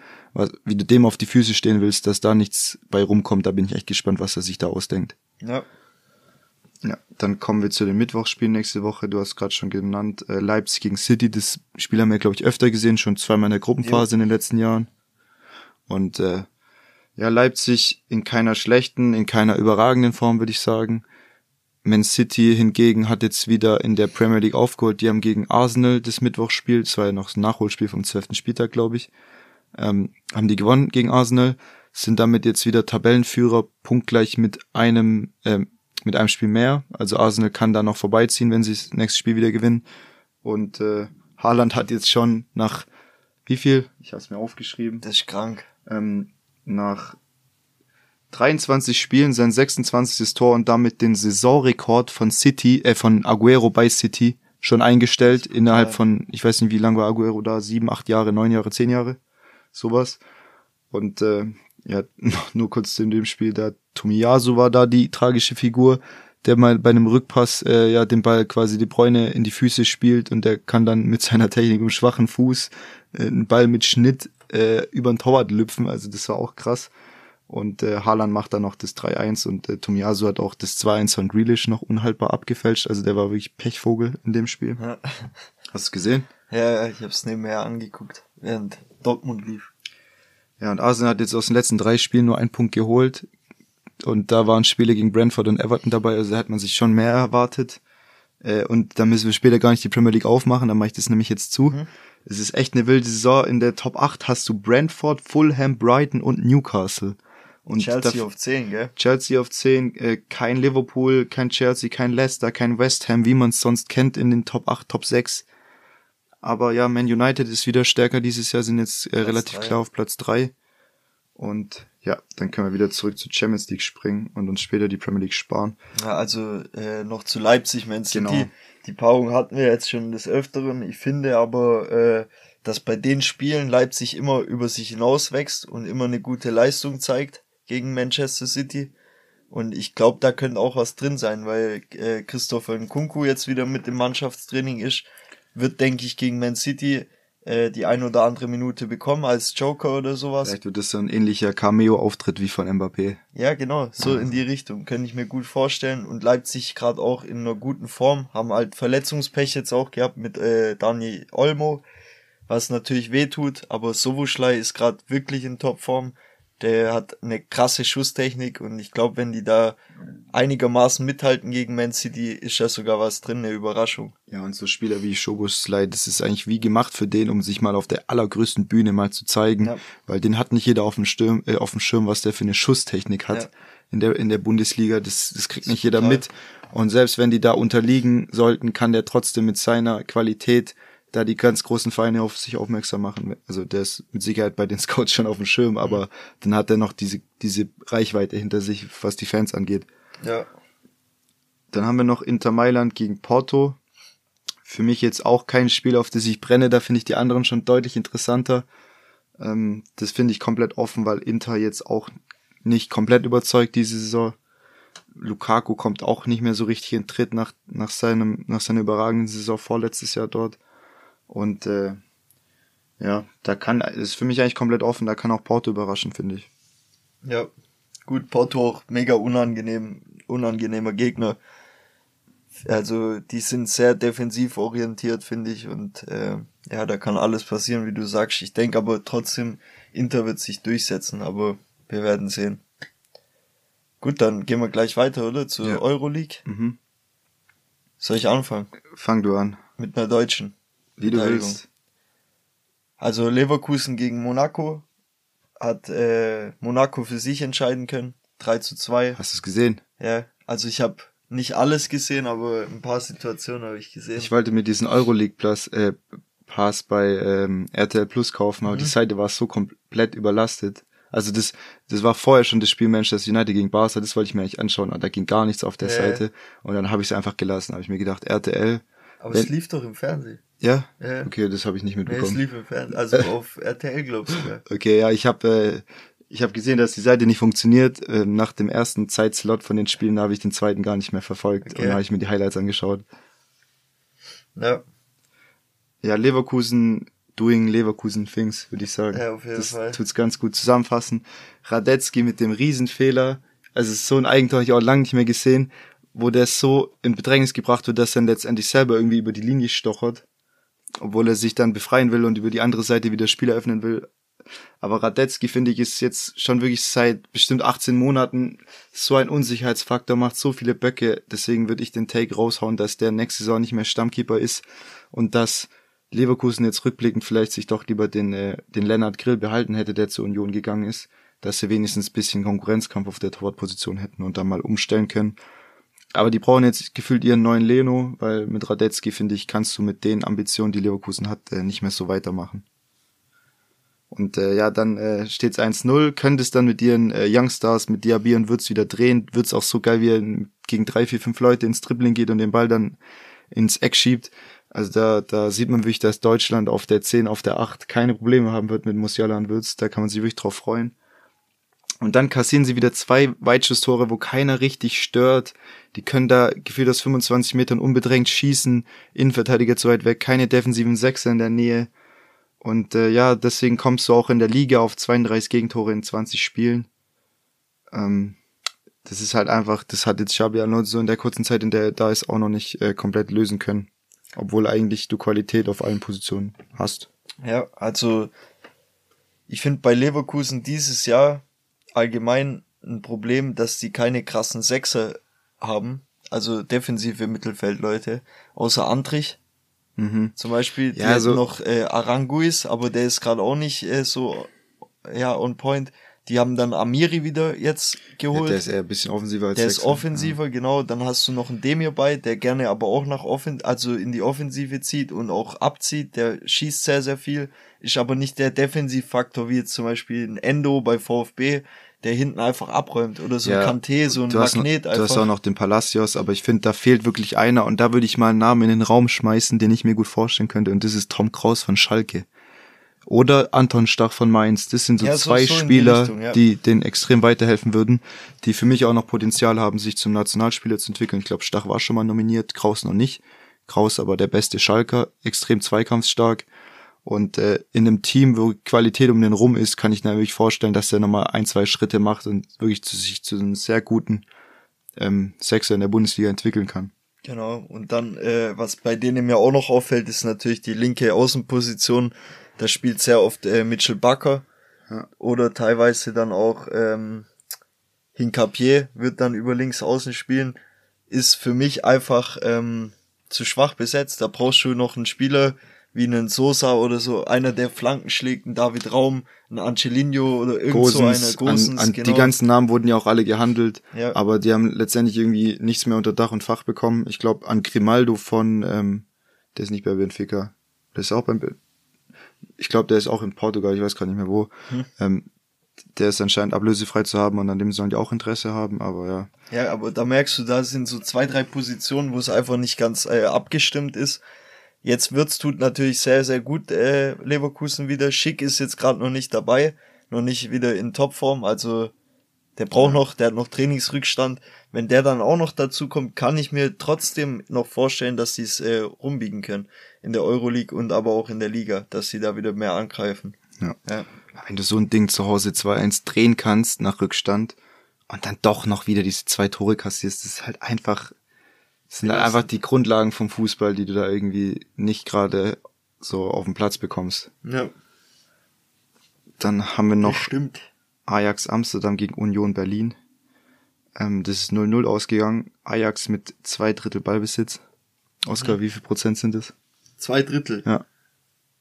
wie du dem auf die Füße stehen willst, dass da nichts bei rumkommt, da bin ich echt gespannt, was er sich da ausdenkt. Ja. Ja, dann kommen wir zu den Mittwochsspielen nächste Woche. Du hast gerade schon genannt, äh, Leipzig gegen City. Das Spiel haben wir, glaube ich, öfter gesehen, schon zweimal in der Gruppenphase in den letzten Jahren. Und äh, ja, Leipzig in keiner schlechten, in keiner überragenden Form, würde ich sagen. Man City hingegen hat jetzt wieder in der Premier League aufgeholt. Die haben gegen Arsenal das Mittwochspiel, das war ja noch ein Nachholspiel vom 12. Spieltag, glaube ich, ähm, haben die gewonnen gegen Arsenal, sind damit jetzt wieder Tabellenführer, punktgleich mit einem, äh, mit einem Spiel mehr. Also Arsenal kann da noch vorbeiziehen, wenn sie das nächste Spiel wieder gewinnen. Und äh, Haaland hat jetzt schon nach wie viel? Ich habe es mir aufgeschrieben. Das ist krank. Ähm, nach 23 Spielen sein 26. Tor und damit den Saisonrekord von City, äh, von Aguero bei City schon eingestellt innerhalb von, ich weiß nicht, wie lange war Aguero da, sieben, acht Jahre, neun Jahre, zehn Jahre, sowas. Und äh, ja, <laughs> nur kurz zu dem Spiel, da Tomiyasu war da die tragische Figur, der mal bei einem Rückpass äh, ja den Ball quasi die Bräune in die Füße spielt und der kann dann mit seiner Technik im schwachen Fuß äh, einen Ball mit Schnitt äh, über den Torwart lüpfen, also das war auch krass. Und äh, Haaland macht dann noch das 3-1 und äh, Tomiyasu hat auch das 2-1 von Grealish noch unhaltbar abgefälscht. Also der war wirklich Pechvogel in dem Spiel. Ja. Hast du gesehen? Ja, ich habe es nebenher angeguckt, während Dortmund lief. Ja, und Arsenal hat jetzt aus den letzten drei Spielen nur einen Punkt geholt. Und da waren Spiele gegen Brentford und Everton dabei, also da hat man sich schon mehr erwartet. Äh, und da müssen wir später gar nicht die Premier League aufmachen, dann mache ich das nämlich jetzt zu. Mhm. Es ist echt eine wilde Saison. In der Top 8 hast du Brentford, Fulham, Brighton und Newcastle. Und Chelsea auf 10, gell? Chelsea auf 10, äh, kein Liverpool, kein Chelsea, kein Leicester, kein West Ham, wie man es sonst kennt in den Top 8, Top 6. Aber ja, Man United ist wieder stärker dieses Jahr, sind jetzt äh, relativ 3. klar auf Platz 3. Und ja, dann können wir wieder zurück zur Champions League springen und uns später die Premier League sparen. Ja, also äh, noch zu Leipzig, Man City. Genau. Die Paarung hatten wir jetzt schon des Öfteren. Ich finde aber, äh, dass bei den Spielen Leipzig immer über sich hinauswächst und immer eine gute Leistung zeigt gegen Manchester City. Und ich glaube, da könnte auch was drin sein, weil äh, Christopher Nkunku jetzt wieder mit dem Mannschaftstraining ist, wird, denke ich, gegen Man City äh, die ein oder andere Minute bekommen als Joker oder sowas. Vielleicht wird das so ein ähnlicher Cameo-Auftritt wie von Mbappé. Ja, genau, so in die Richtung. Könnte ich mir gut vorstellen. Und Leipzig gerade auch in einer guten Form, haben halt Verletzungspech jetzt auch gehabt mit äh, Dani Olmo, was natürlich weh tut, aber Sovuschlei ist gerade wirklich in Topform. Der hat eine krasse Schusstechnik und ich glaube, wenn die da einigermaßen mithalten gegen Man City, ist ja sogar was drin, eine Überraschung. Ja, und so Spieler wie Schoboslai, das ist eigentlich wie gemacht für den, um sich mal auf der allergrößten Bühne mal zu zeigen, ja. weil den hat nicht jeder auf dem, Sturm, äh, auf dem Schirm, was der für eine Schusstechnik hat ja. in, der, in der Bundesliga. Das, das kriegt nicht jeder mit. Und selbst wenn die da unterliegen sollten, kann der trotzdem mit seiner Qualität da die ganz großen Vereine auf sich aufmerksam machen. Also der ist mit Sicherheit bei den <laughs> Scouts schon auf dem Schirm, aber mhm. dann hat er noch diese, diese Reichweite hinter sich, was die Fans angeht. Ja. Dann haben wir noch Inter Mailand gegen Porto. Für mich jetzt auch kein Spiel, auf das ich brenne, da finde ich die anderen schon deutlich interessanter. Ähm, das finde ich komplett offen, weil Inter jetzt auch nicht komplett überzeugt diese Saison. Lukaku kommt auch nicht mehr so richtig in Tritt nach, nach seinem, nach seiner überragenden Saison vorletztes Jahr dort. Und äh, ja, da kann, ist für mich eigentlich komplett offen, da kann auch Porto überraschen, finde ich. Ja, gut, Porto auch mega unangenehm, unangenehmer Gegner. Also die sind sehr defensiv orientiert, finde ich. Und äh, ja, da kann alles passieren, wie du sagst. Ich denke aber trotzdem, Inter wird sich durchsetzen, aber wir werden sehen. Gut, dann gehen wir gleich weiter, oder? Zur ja. Euroleague. Mhm. Soll ich anfangen? Fang du an. Mit einer deutschen. Wie du willst. Also Leverkusen gegen Monaco hat äh, Monaco für sich entscheiden können. 3 zu 2. Hast du es gesehen? Ja, also ich habe nicht alles gesehen, aber ein paar Situationen habe ich gesehen. Ich wollte mir diesen Euroleague Plus äh, Pass bei ähm, RTL Plus kaufen, aber mhm. die Seite war so komplett überlastet. Also das, das war vorher schon das Spiel Manchester United gegen Barca, das wollte ich mir eigentlich anschauen, aber da ging gar nichts auf der äh. Seite. Und dann habe ich es einfach gelassen, habe ich mir gedacht, RTL. Aber wenn, es lief doch im Fernsehen. Ja? ja. Okay, das habe ich nicht mitbekommen. Nee, es lief im Fernsehen, also <laughs> auf RTL, glaubst du. Okay, ja, ich habe äh, ich habe gesehen, dass die Seite nicht funktioniert. Ähm, nach dem ersten Zeitslot von den Spielen habe ich den zweiten gar nicht mehr verfolgt okay. und habe ich mir die Highlights angeschaut. Ja. Ja, Leverkusen doing Leverkusen Things, würde ich sagen. Ja, auf jeden das Fall. tut's ganz gut zusammenfassen. Radetzky mit dem Riesenfehler. Also so ein Eigentor habe ich auch lange nicht mehr gesehen, wo der so in Bedrängnis gebracht wird, dass er letztendlich selber irgendwie über die Linie stochert obwohl er sich dann befreien will und über die andere Seite wieder Spieler öffnen will. Aber Radetzky, finde ich, ist jetzt schon wirklich seit bestimmt 18 Monaten so ein Unsicherheitsfaktor, macht so viele Böcke. Deswegen würde ich den Take raushauen, dass der nächste Saison nicht mehr Stammkeeper ist und dass Leverkusen jetzt rückblickend vielleicht sich doch lieber den, äh, den Lennart Grill behalten hätte, der zur Union gegangen ist, dass sie wenigstens bisschen Konkurrenzkampf auf der Torwartposition hätten und dann mal umstellen können. Aber die brauchen jetzt gefühlt ihren neuen Leno, weil mit Radetzky, finde ich, kannst du mit den Ambitionen, die Leverkusen hat, äh, nicht mehr so weitermachen. Und äh, ja, dann äh, steht's 1-0, könntest dann mit ihren äh, Youngstars, mit Diaby und Würz wieder drehen, wird's auch so geil, wie er gegen drei, vier, fünf Leute ins Dribbling geht und den Ball dann ins Eck schiebt. Also da, da sieht man wirklich, dass Deutschland auf der 10, auf der 8 keine Probleme haben wird mit Musiala und Würz. Da kann man sich wirklich drauf freuen. Und dann kassieren sie wieder zwei Weitschusstore, wo keiner richtig stört. Die können da gefühlt aus 25 Metern unbedrängt schießen. Innenverteidiger zu weit weg, keine defensiven Sechser in der Nähe. Und äh, ja, deswegen kommst du auch in der Liga auf 32 Gegentore in 20 Spielen. Ähm, das ist halt einfach, das hat jetzt Xabi Alonso in der kurzen Zeit, in der er da ist, auch noch nicht äh, komplett lösen können. Obwohl eigentlich du Qualität auf allen Positionen hast. Ja, also ich finde bei Leverkusen dieses Jahr allgemein ein Problem, dass die keine krassen Sechser haben, also defensive Mittelfeldleute, außer Antrich. Mhm. Zum Beispiel, die ja, also, noch äh, Aranguis, aber der ist gerade auch nicht äh, so ja on point. Die haben dann Amiri wieder jetzt geholt. Ja, der ist eher ein bisschen offensiver als Der Sechser. ist offensiver, ja. genau. Dann hast du noch einen Demir bei, der gerne aber auch nach Offen also in die Offensive zieht und auch abzieht. Der schießt sehr, sehr viel, ist aber nicht der Defensivfaktor wie jetzt zum Beispiel ein Endo bei VfB, der hinten einfach abräumt oder so ja, ein Kanté, so ein du Magnet noch, einfach. Du hast auch noch den Palacios, aber ich finde, da fehlt wirklich einer und da würde ich mal einen Namen in den Raum schmeißen, den ich mir gut vorstellen könnte und das ist Tom Kraus von Schalke. Oder Anton Stach von Mainz. Das sind so ja, zwei so Spieler, die, Richtung, ja. die denen extrem weiterhelfen würden, die für mich auch noch Potenzial haben, sich zum Nationalspieler zu entwickeln. Ich glaube, Stach war schon mal nominiert, Kraus noch nicht. Kraus aber der beste Schalker, extrem zweikampfstark. Und äh, in einem Team, wo Qualität um den rum ist, kann ich mir wirklich vorstellen, dass er nochmal ein, zwei Schritte macht und wirklich zu sich zu einem sehr guten ähm, Sechser in der Bundesliga entwickeln kann. Genau. Und dann, äh, was bei denen mir auch noch auffällt, ist natürlich die linke Außenposition. Da spielt sehr oft äh, Mitchell Bucker. Ja. Oder teilweise dann auch ähm, Hincapier wird dann über links außen spielen. Ist für mich einfach ähm, zu schwach besetzt. Da brauchst du noch einen Spieler, wie einen Sosa oder so, einer, der Flanken schlägt, ein David Raum, ein Angelino oder irgend Gosens, so einer. Gosens, an, an genau. Die ganzen Namen wurden ja auch alle gehandelt, ja. aber die haben letztendlich irgendwie nichts mehr unter Dach und Fach bekommen. Ich glaube an Grimaldo von, ähm, der ist nicht bei Benfica, der ist auch beim, ich glaube, der ist auch in Portugal, ich weiß gar nicht mehr wo. Hm. Ähm, der ist anscheinend ablösefrei zu haben und an dem sollen die auch Interesse haben, aber ja. Ja, aber da merkst du, da sind so zwei, drei Positionen, wo es einfach nicht ganz äh, abgestimmt ist. Jetzt wird's tut natürlich sehr, sehr gut äh, Leverkusen wieder. Schick ist jetzt gerade noch nicht dabei, noch nicht wieder in Topform. Also der braucht noch, der hat noch Trainingsrückstand. Wenn der dann auch noch dazu kommt, kann ich mir trotzdem noch vorstellen, dass sie es äh, rumbiegen können in der Euroleague und aber auch in der Liga, dass sie da wieder mehr angreifen. Ja. ja. Wenn du so ein Ding zu Hause 2-1 drehen kannst nach Rückstand und dann doch noch wieder diese zwei Tore kassierst, das ist halt einfach das sind halt einfach die Grundlagen vom Fußball, die du da irgendwie nicht gerade so auf den Platz bekommst. Ja. Dann haben wir noch Stimmt. Ajax Amsterdam gegen Union Berlin. Ähm, das ist 0-0 ausgegangen. Ajax mit zwei Drittel Ballbesitz. Oskar, ja. wie viel Prozent sind es? Zwei Drittel. Ja.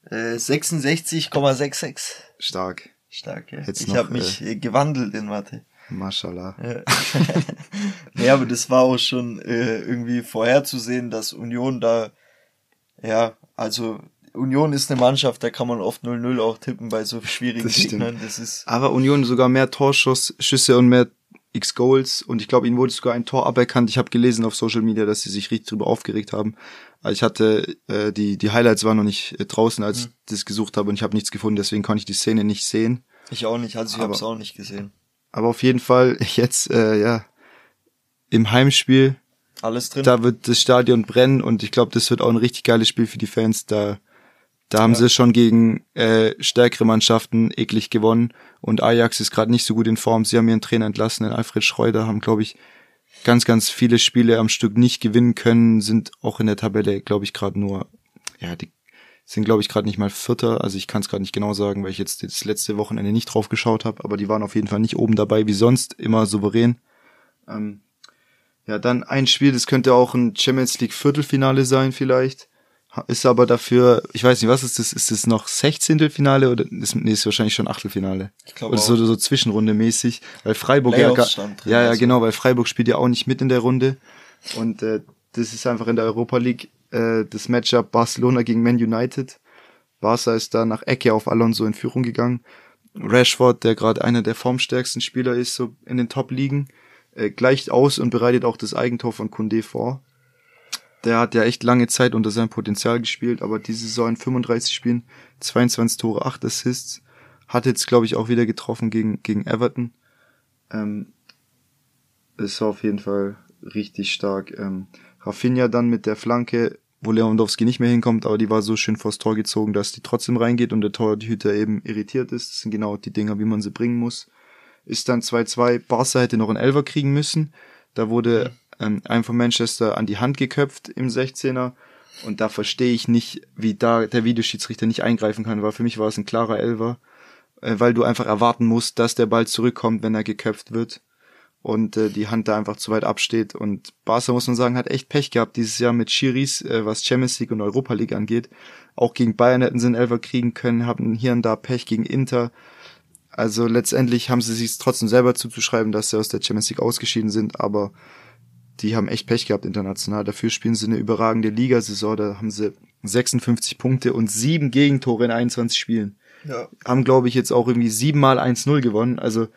Äh, 66,66. Stark. Stark, ja. Hätt's ich habe mich äh, gewandelt in Mathe. Mashallah. Ja. <laughs> ja, aber das war auch schon äh, irgendwie vorherzusehen, dass Union da, ja, also Union ist eine Mannschaft, da kann man oft 0-0 auch tippen bei so schwierigen das Gegnern. Das ist aber Union sogar mehr Torschussschüsse und mehr X-Goals und ich glaube, ihnen wurde sogar ein Tor aberkannt. Ich habe gelesen auf Social Media, dass sie sich richtig drüber aufgeregt haben. Ich hatte äh, die die Highlights waren noch nicht äh, draußen, als mhm. ich das gesucht habe und ich habe nichts gefunden, deswegen konnte ich die Szene nicht sehen. Ich auch nicht, also ich habe es auch nicht gesehen. Aber auf jeden Fall <laughs> jetzt, äh, ja, im Heimspiel. Alles drin. Da wird das Stadion brennen und ich glaube, das wird auch ein richtig geiles Spiel für die Fans. Da, da haben ja. sie schon gegen äh, stärkere Mannschaften eklig gewonnen und Ajax ist gerade nicht so gut in Form. Sie haben ihren Trainer entlassen, den Alfred Schreuder, haben, glaube ich, ganz, ganz viele Spiele am Stück nicht gewinnen können, sind auch in der Tabelle, glaube ich, gerade nur, ja, die sind, glaube ich, gerade nicht mal Vierter. Also ich kann es gerade nicht genau sagen, weil ich jetzt das letzte Wochenende nicht drauf geschaut habe, aber die waren auf jeden Fall nicht oben dabei wie sonst, immer souverän. Ähm, ja, dann ein Spiel, das könnte auch ein Champions League Viertelfinale sein vielleicht. Ist aber dafür, ich weiß nicht, was ist das? Ist das noch Sechzehntelfinale oder ist, nee, ist wahrscheinlich schon Achtelfinale? Ich glaube Oder so, so Zwischenrunde mäßig, weil Freiburg ja, ja, ja, genau, weil Freiburg spielt ja auch nicht mit in der Runde und äh, das ist einfach in der Europa League äh, das Matchup Barcelona gegen Man United. Barca ist da nach Ecke auf Alonso in Führung gegangen. Rashford, der gerade einer der formstärksten Spieler ist, so in den Top-Ligen, äh, gleicht aus und bereitet auch das Eigentor von Kunde vor. Der hat ja echt lange Zeit unter seinem Potenzial gespielt, aber diese Saison in 35 Spielen, 22 Tore, 8 Assists, hat jetzt, glaube ich, auch wieder getroffen gegen, gegen Everton. Ähm, ist auf jeden Fall richtig stark. Ähm, Rafinha dann mit der Flanke, wo Lewandowski nicht mehr hinkommt, aber die war so schön vors Tor gezogen, dass die trotzdem reingeht und der Torhüter eben irritiert ist. Das sind genau die Dinger, wie man sie bringen muss. Ist dann 2-2. Barca hätte noch einen Elfer kriegen müssen. Da wurde ähm, ein von Manchester an die Hand geköpft im 16er. Und da verstehe ich nicht, wie da der Videoschiedsrichter nicht eingreifen kann, weil für mich war es ein klarer Elfer, äh, weil du einfach erwarten musst, dass der Ball zurückkommt, wenn er geköpft wird und äh, die Hand da einfach zu weit absteht. Und Barca, muss man sagen, hat echt Pech gehabt dieses Jahr mit Chiris, äh, was Champions League und Europa League angeht. Auch gegen Bayern hätten sie einen Elfer kriegen können, haben hier und da Pech gegen Inter. Also letztendlich haben sie sich trotzdem selber zuzuschreiben, dass sie aus der Champions League ausgeschieden sind, aber die haben echt Pech gehabt international. Dafür spielen sie eine überragende Ligasaison, da haben sie 56 Punkte und sieben Gegentore in 21 Spielen. Ja. Haben, glaube ich, jetzt auch irgendwie siebenmal 1-0 gewonnen. Also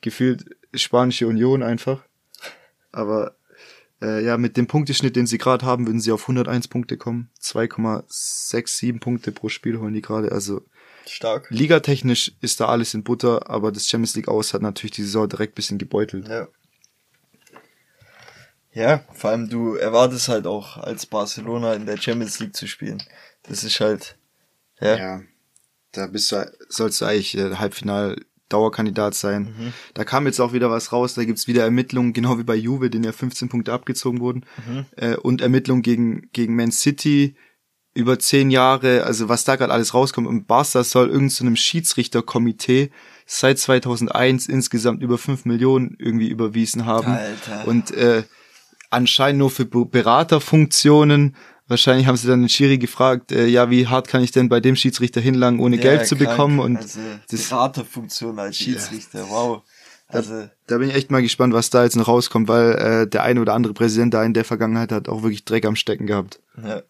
gefühlt spanische Union einfach. Aber äh, ja, mit dem Punkteschnitt, den sie gerade haben, würden sie auf 101 Punkte kommen. 2,67 Punkte pro Spiel holen die gerade. Also stark. Ligatechnisch ist da alles in Butter, aber das Champions League aus hat natürlich die Saison direkt bisschen gebeutelt. Ja. Ja, vor allem du erwartest halt auch als Barcelona in der Champions League zu spielen. Das ist halt ja. ja da bist du sollst du eigentlich äh, Halbfinal Dauerkandidat sein. Mhm. Da kam jetzt auch wieder was raus, da gibt's wieder Ermittlungen, genau wie bei Juve, denen ja 15 Punkte abgezogen wurden. Mhm. Äh, und Ermittlungen gegen, gegen Man City über zehn Jahre, also was da gerade alles rauskommt. Und Barca soll irgendeinem so Schiedsrichterkomitee seit 2001 insgesamt über 5 Millionen irgendwie überwiesen haben. Alter. Und äh, anscheinend nur für Beraterfunktionen Wahrscheinlich haben sie dann den Schiri gefragt, äh, ja, wie hart kann ich denn bei dem Schiedsrichter hinlangen, ohne ja, Geld zu krank. bekommen? Und also, das Beraterfunktion als Schiedsrichter, ja. wow. Also, da, da, bin ich echt mal gespannt, was da jetzt noch rauskommt, weil äh, der eine oder andere Präsident da in der Vergangenheit hat auch wirklich Dreck am Stecken gehabt. Ja.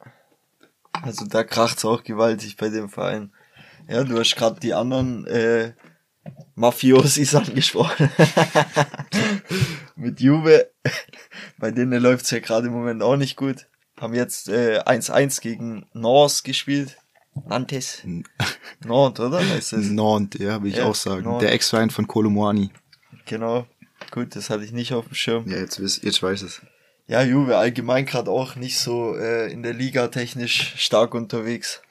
Also da kracht's auch gewaltig bei dem Verein. Ja, du hast gerade die anderen äh, Mafiosis <laughs> angesprochen. <laughs> Mit Juve, bei denen läuft's ja gerade im Moment auch nicht gut haben jetzt 1-1 äh, gegen Nantes gespielt. Nantes. Nantes, oder? <laughs> Heißt es? Nantes, ja, will ich ja, auch sagen. Nantes. Der Ex-Verein von Kolomoani. Genau. Gut, das hatte ich nicht auf dem Schirm. Ja, jetzt, jetzt weiß es. Ja, Juve allgemein gerade auch nicht so äh, in der Liga technisch stark unterwegs.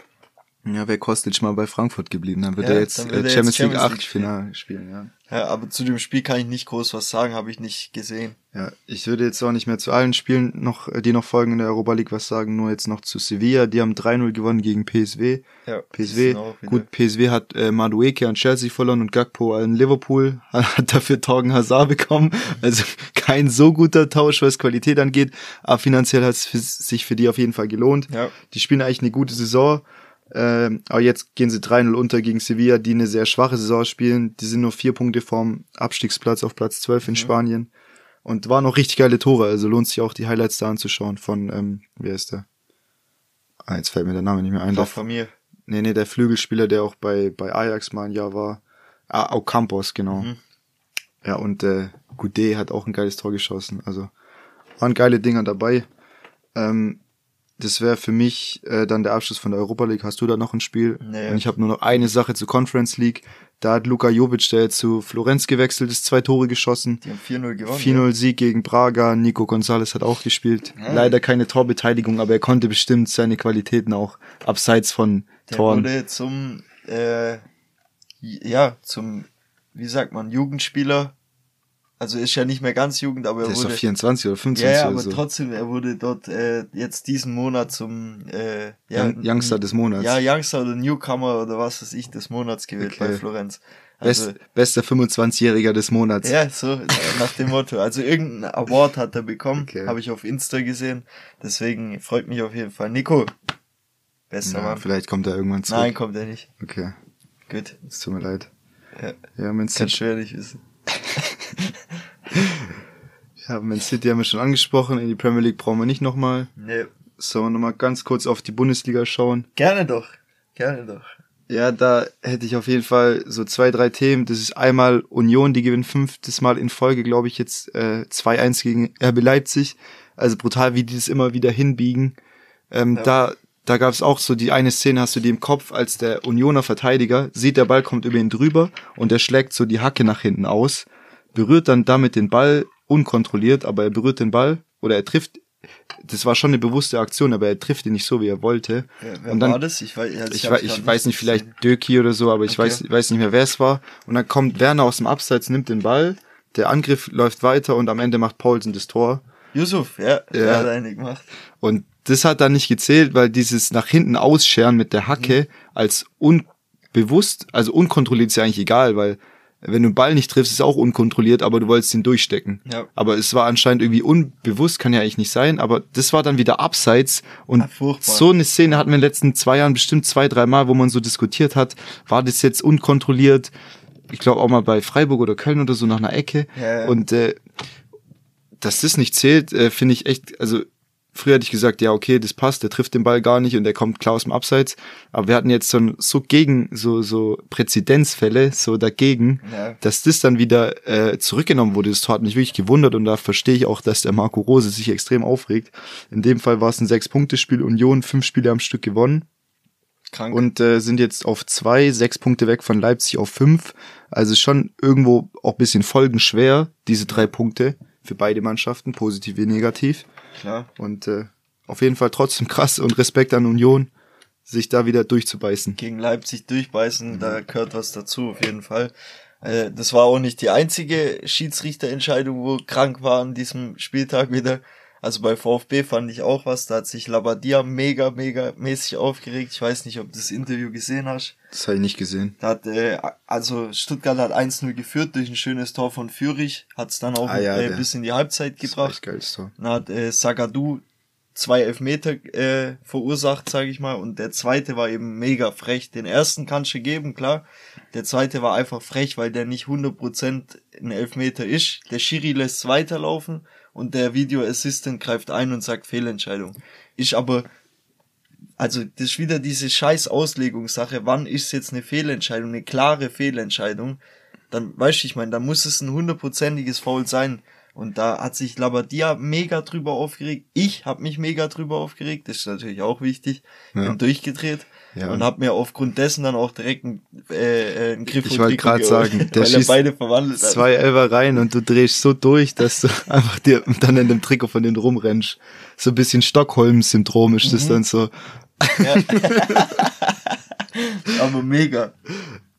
Ja, wäre Kostic mal bei Frankfurt geblieben, dann würde ja, er jetzt äh, Champions, League 8 Finale spielen, ja. Ja, aber zu dem Spiel kann ich nicht groß was sagen, habe ich nicht gesehen. Ja, ich würde jetzt auch nicht mehr zu allen Spielen noch, äh, die noch folgen in der Europa League was sagen, nur jetzt noch zu Sevilla. Die haben 3-0 gewonnen gegen PSW. Ja, PSW, gut, PSW hat äh, Madueke an Chelsea verloren und Gakpo an Liverpool, <laughs> hat dafür Torgen Hazard bekommen. Also <laughs> kein so guter Tausch, was Qualität angeht, aber finanziell hat es sich für die auf jeden Fall gelohnt. Ja. Die spielen eigentlich eine gute Saison. Ähm, aber jetzt gehen sie 3-0 unter gegen Sevilla, die eine sehr schwache Saison spielen. Die sind nur vier Punkte vorm Abstiegsplatz auf Platz 12 in mhm. Spanien. Und waren noch richtig geile Tore, also lohnt sich auch die Highlights da anzuschauen von, ähm, wie heißt der? Ah, jetzt fällt mir der Name nicht mehr ein. Der, von mir. Nee, nee, der Flügelspieler, der auch bei, bei Ajax mal ein Jahr war. Ah, Ocampos, genau. Mhm. Ja, und äh, Goudet hat auch ein geiles Tor geschossen. Also waren geile Dinger dabei. Ähm, das wäre für mich äh, dann der Abschluss von der Europa League. Hast du da noch ein Spiel? Nee. Und ich habe nur noch eine Sache zur Conference League. Da hat Luka Jovic, der zu Florenz gewechselt ist, zwei Tore geschossen. Die haben 4-0 gewonnen. 4-0 ja. Sieg gegen Braga. Nico Gonzalez hat auch gespielt. Ja. Leider keine Torbeteiligung, aber er konnte bestimmt seine Qualitäten auch abseits von der Toren. Der wurde zum, äh, ja, zum, wie sagt man, Jugendspieler Also ist ja nicht mehr ganz Jugend, aber er Der ist wurde. doch 24 oder 25 ja, ja, aber so. trotzdem, er wurde dort äh, jetzt diesen Monat zum äh, ja, Young- Youngster des Monats. Ja, Youngster oder Newcomer oder was weiß ich des Monats gewählt Okay. bei Florenz. Also, Best, bester 25-Jähriger des Monats. ja, so nach dem Motto. Also irgendein Award hat er bekommen, Okay. habe ich auf Insta gesehen. Deswegen freut mich auf jeden Fall. Nico, bester Ja, Mann. vielleicht kommt er irgendwann zurück. Nein, kommt er nicht. Okay, Gut. es tut mir leid. Ja, Ja, Man kann City, schwer nicht wissen. Ja, Man City haben wir schon angesprochen. In die Premier League brauchen wir nicht nochmal. Nee. Sollen wir nochmal ganz kurz auf die Bundesliga schauen? Gerne doch. Gerne doch. Ja, da hätte ich auf jeden Fall so zwei, drei Themen. Das ist einmal Union, die gewinnt fünftes Mal in Folge, glaube ich, jetzt äh, 2-1 gegen RB Leipzig. Also brutal, wie die das immer wieder hinbiegen. Ähm, Ja. Da, da gab es auch so die eine Szene, hast du die im Kopf, als der Unioner Verteidiger sieht, der Ball kommt über ihn drüber und er schlägt so die Hacke nach hinten aus, berührt dann damit den Ball unkontrolliert, aber er berührt den Ball oder er trifft. Das war schon eine bewusste Aktion, aber er trifft ihn nicht so, wie er wollte. Wer, wer Und dann- war das? Ich weiß, also ich, ich grad weiß nicht, vielleicht. Döki oder so, aber ich Okay. weiß, weiß nicht mehr, wer es war. Und dann kommt Werner aus dem Abseits, nimmt den Ball, der Angriff läuft weiter und am Ende macht Paulsen das Tor. Yusuf, ja, der Ja. hat eine gemacht. Und das hat dann nicht gezählt, weil dieses nach hinten ausscheren mit der Hacke als unbewusst, also unkontrolliert ist ja eigentlich egal, weil wenn du einen Ball nicht triffst, ist auch unkontrolliert, aber du wolltest ihn durchstecken. Ja. Aber es war anscheinend irgendwie unbewusst, kann ja eigentlich nicht sein, aber das war dann wieder abseits und furchtbar. so eine Szene hatten wir in den letzten zwei Jahren bestimmt zwei, drei Mal, wo man so diskutiert hat, war das jetzt unkontrolliert? Ich glaube auch mal bei Freiburg oder Köln oder so nach einer Ecke. Ja, ja. Und äh, dass das nicht zählt, äh, finde ich echt, also früher hätte ich gesagt, ja, okay, das passt, der trifft den Ball gar nicht und der kommt klar aus dem Abseits. Aber wir hatten jetzt so, ein- so gegen, so, so Präzedenzfälle, so dagegen, Ja. dass das dann wieder äh, zurückgenommen wurde. Das hat mich wirklich gewundert und da verstehe ich auch, dass der Marco Rose sich extrem aufregt. In dem Fall war es ein Sechs-Punkte-Spiel, Union, fünf Spiele am Stück gewonnen Krank. und äh, sind jetzt auf zwei, sechs Punkte weg von Leipzig auf fünf. Also schon irgendwo auch bisschen folgenschwer, diese drei Punkte für beide Mannschaften, positiv wie negativ. Klar. Und äh, auf jeden Fall trotzdem krass und Respekt an Union, sich da wieder durchzubeißen. Gegen Leipzig durchbeißen, da gehört was dazu, auf jeden Fall. Äh, das war auch nicht die einzige Schiedsrichterentscheidung, wo krank war an diesem Spieltag wieder. Also bei VfB fand ich auch was, da hat sich Labadia mega, mega mäßig aufgeregt. Ich weiß nicht, ob du das Interview gesehen hast. Das habe ich nicht gesehen. Da hat, äh, also Stuttgart hat 1-0 geführt durch ein schönes Tor von Fürich, hat es dann auch Ah ja, äh, bis in die Halbzeit Das gebracht. echt geiles Tor. Dann hat äh, Sagadu zwei Elfmeter äh, verursacht, sage ich mal, und der zweite war eben mega frech. Den ersten kannst du geben, klar. Der zweite war einfach frech, weil der nicht 100% ein Elfmeter ist. Der Schiri lässt weiterlaufen und der Video Assistant greift ein und sagt Fehlentscheidung. Ist aber also das ist wieder diese scheiß Auslegungssache, wann ist jetzt eine Fehlentscheidung, eine klare Fehlentscheidung, dann weißt du, ich meine, da muss es ein hundertprozentiges Foul sein. Und da hat sich Labadia mega drüber aufgeregt. Ich habe mich mega drüber aufgeregt, das ist natürlich auch wichtig. Ja. Bin durchgedreht Ja. und habe mir aufgrund dessen dann auch direkt einen, äh, äh, einen Griff Ich wollte gerade sagen, der weil er schießt beide verwandelt hat. Zwei Elfer rein und du drehst so durch, dass du <laughs> einfach dir dann in dem Trikot von denen rumrennst. So ein bisschen Stockholm-Syndrom ist das dann so. <laughs> aber mega.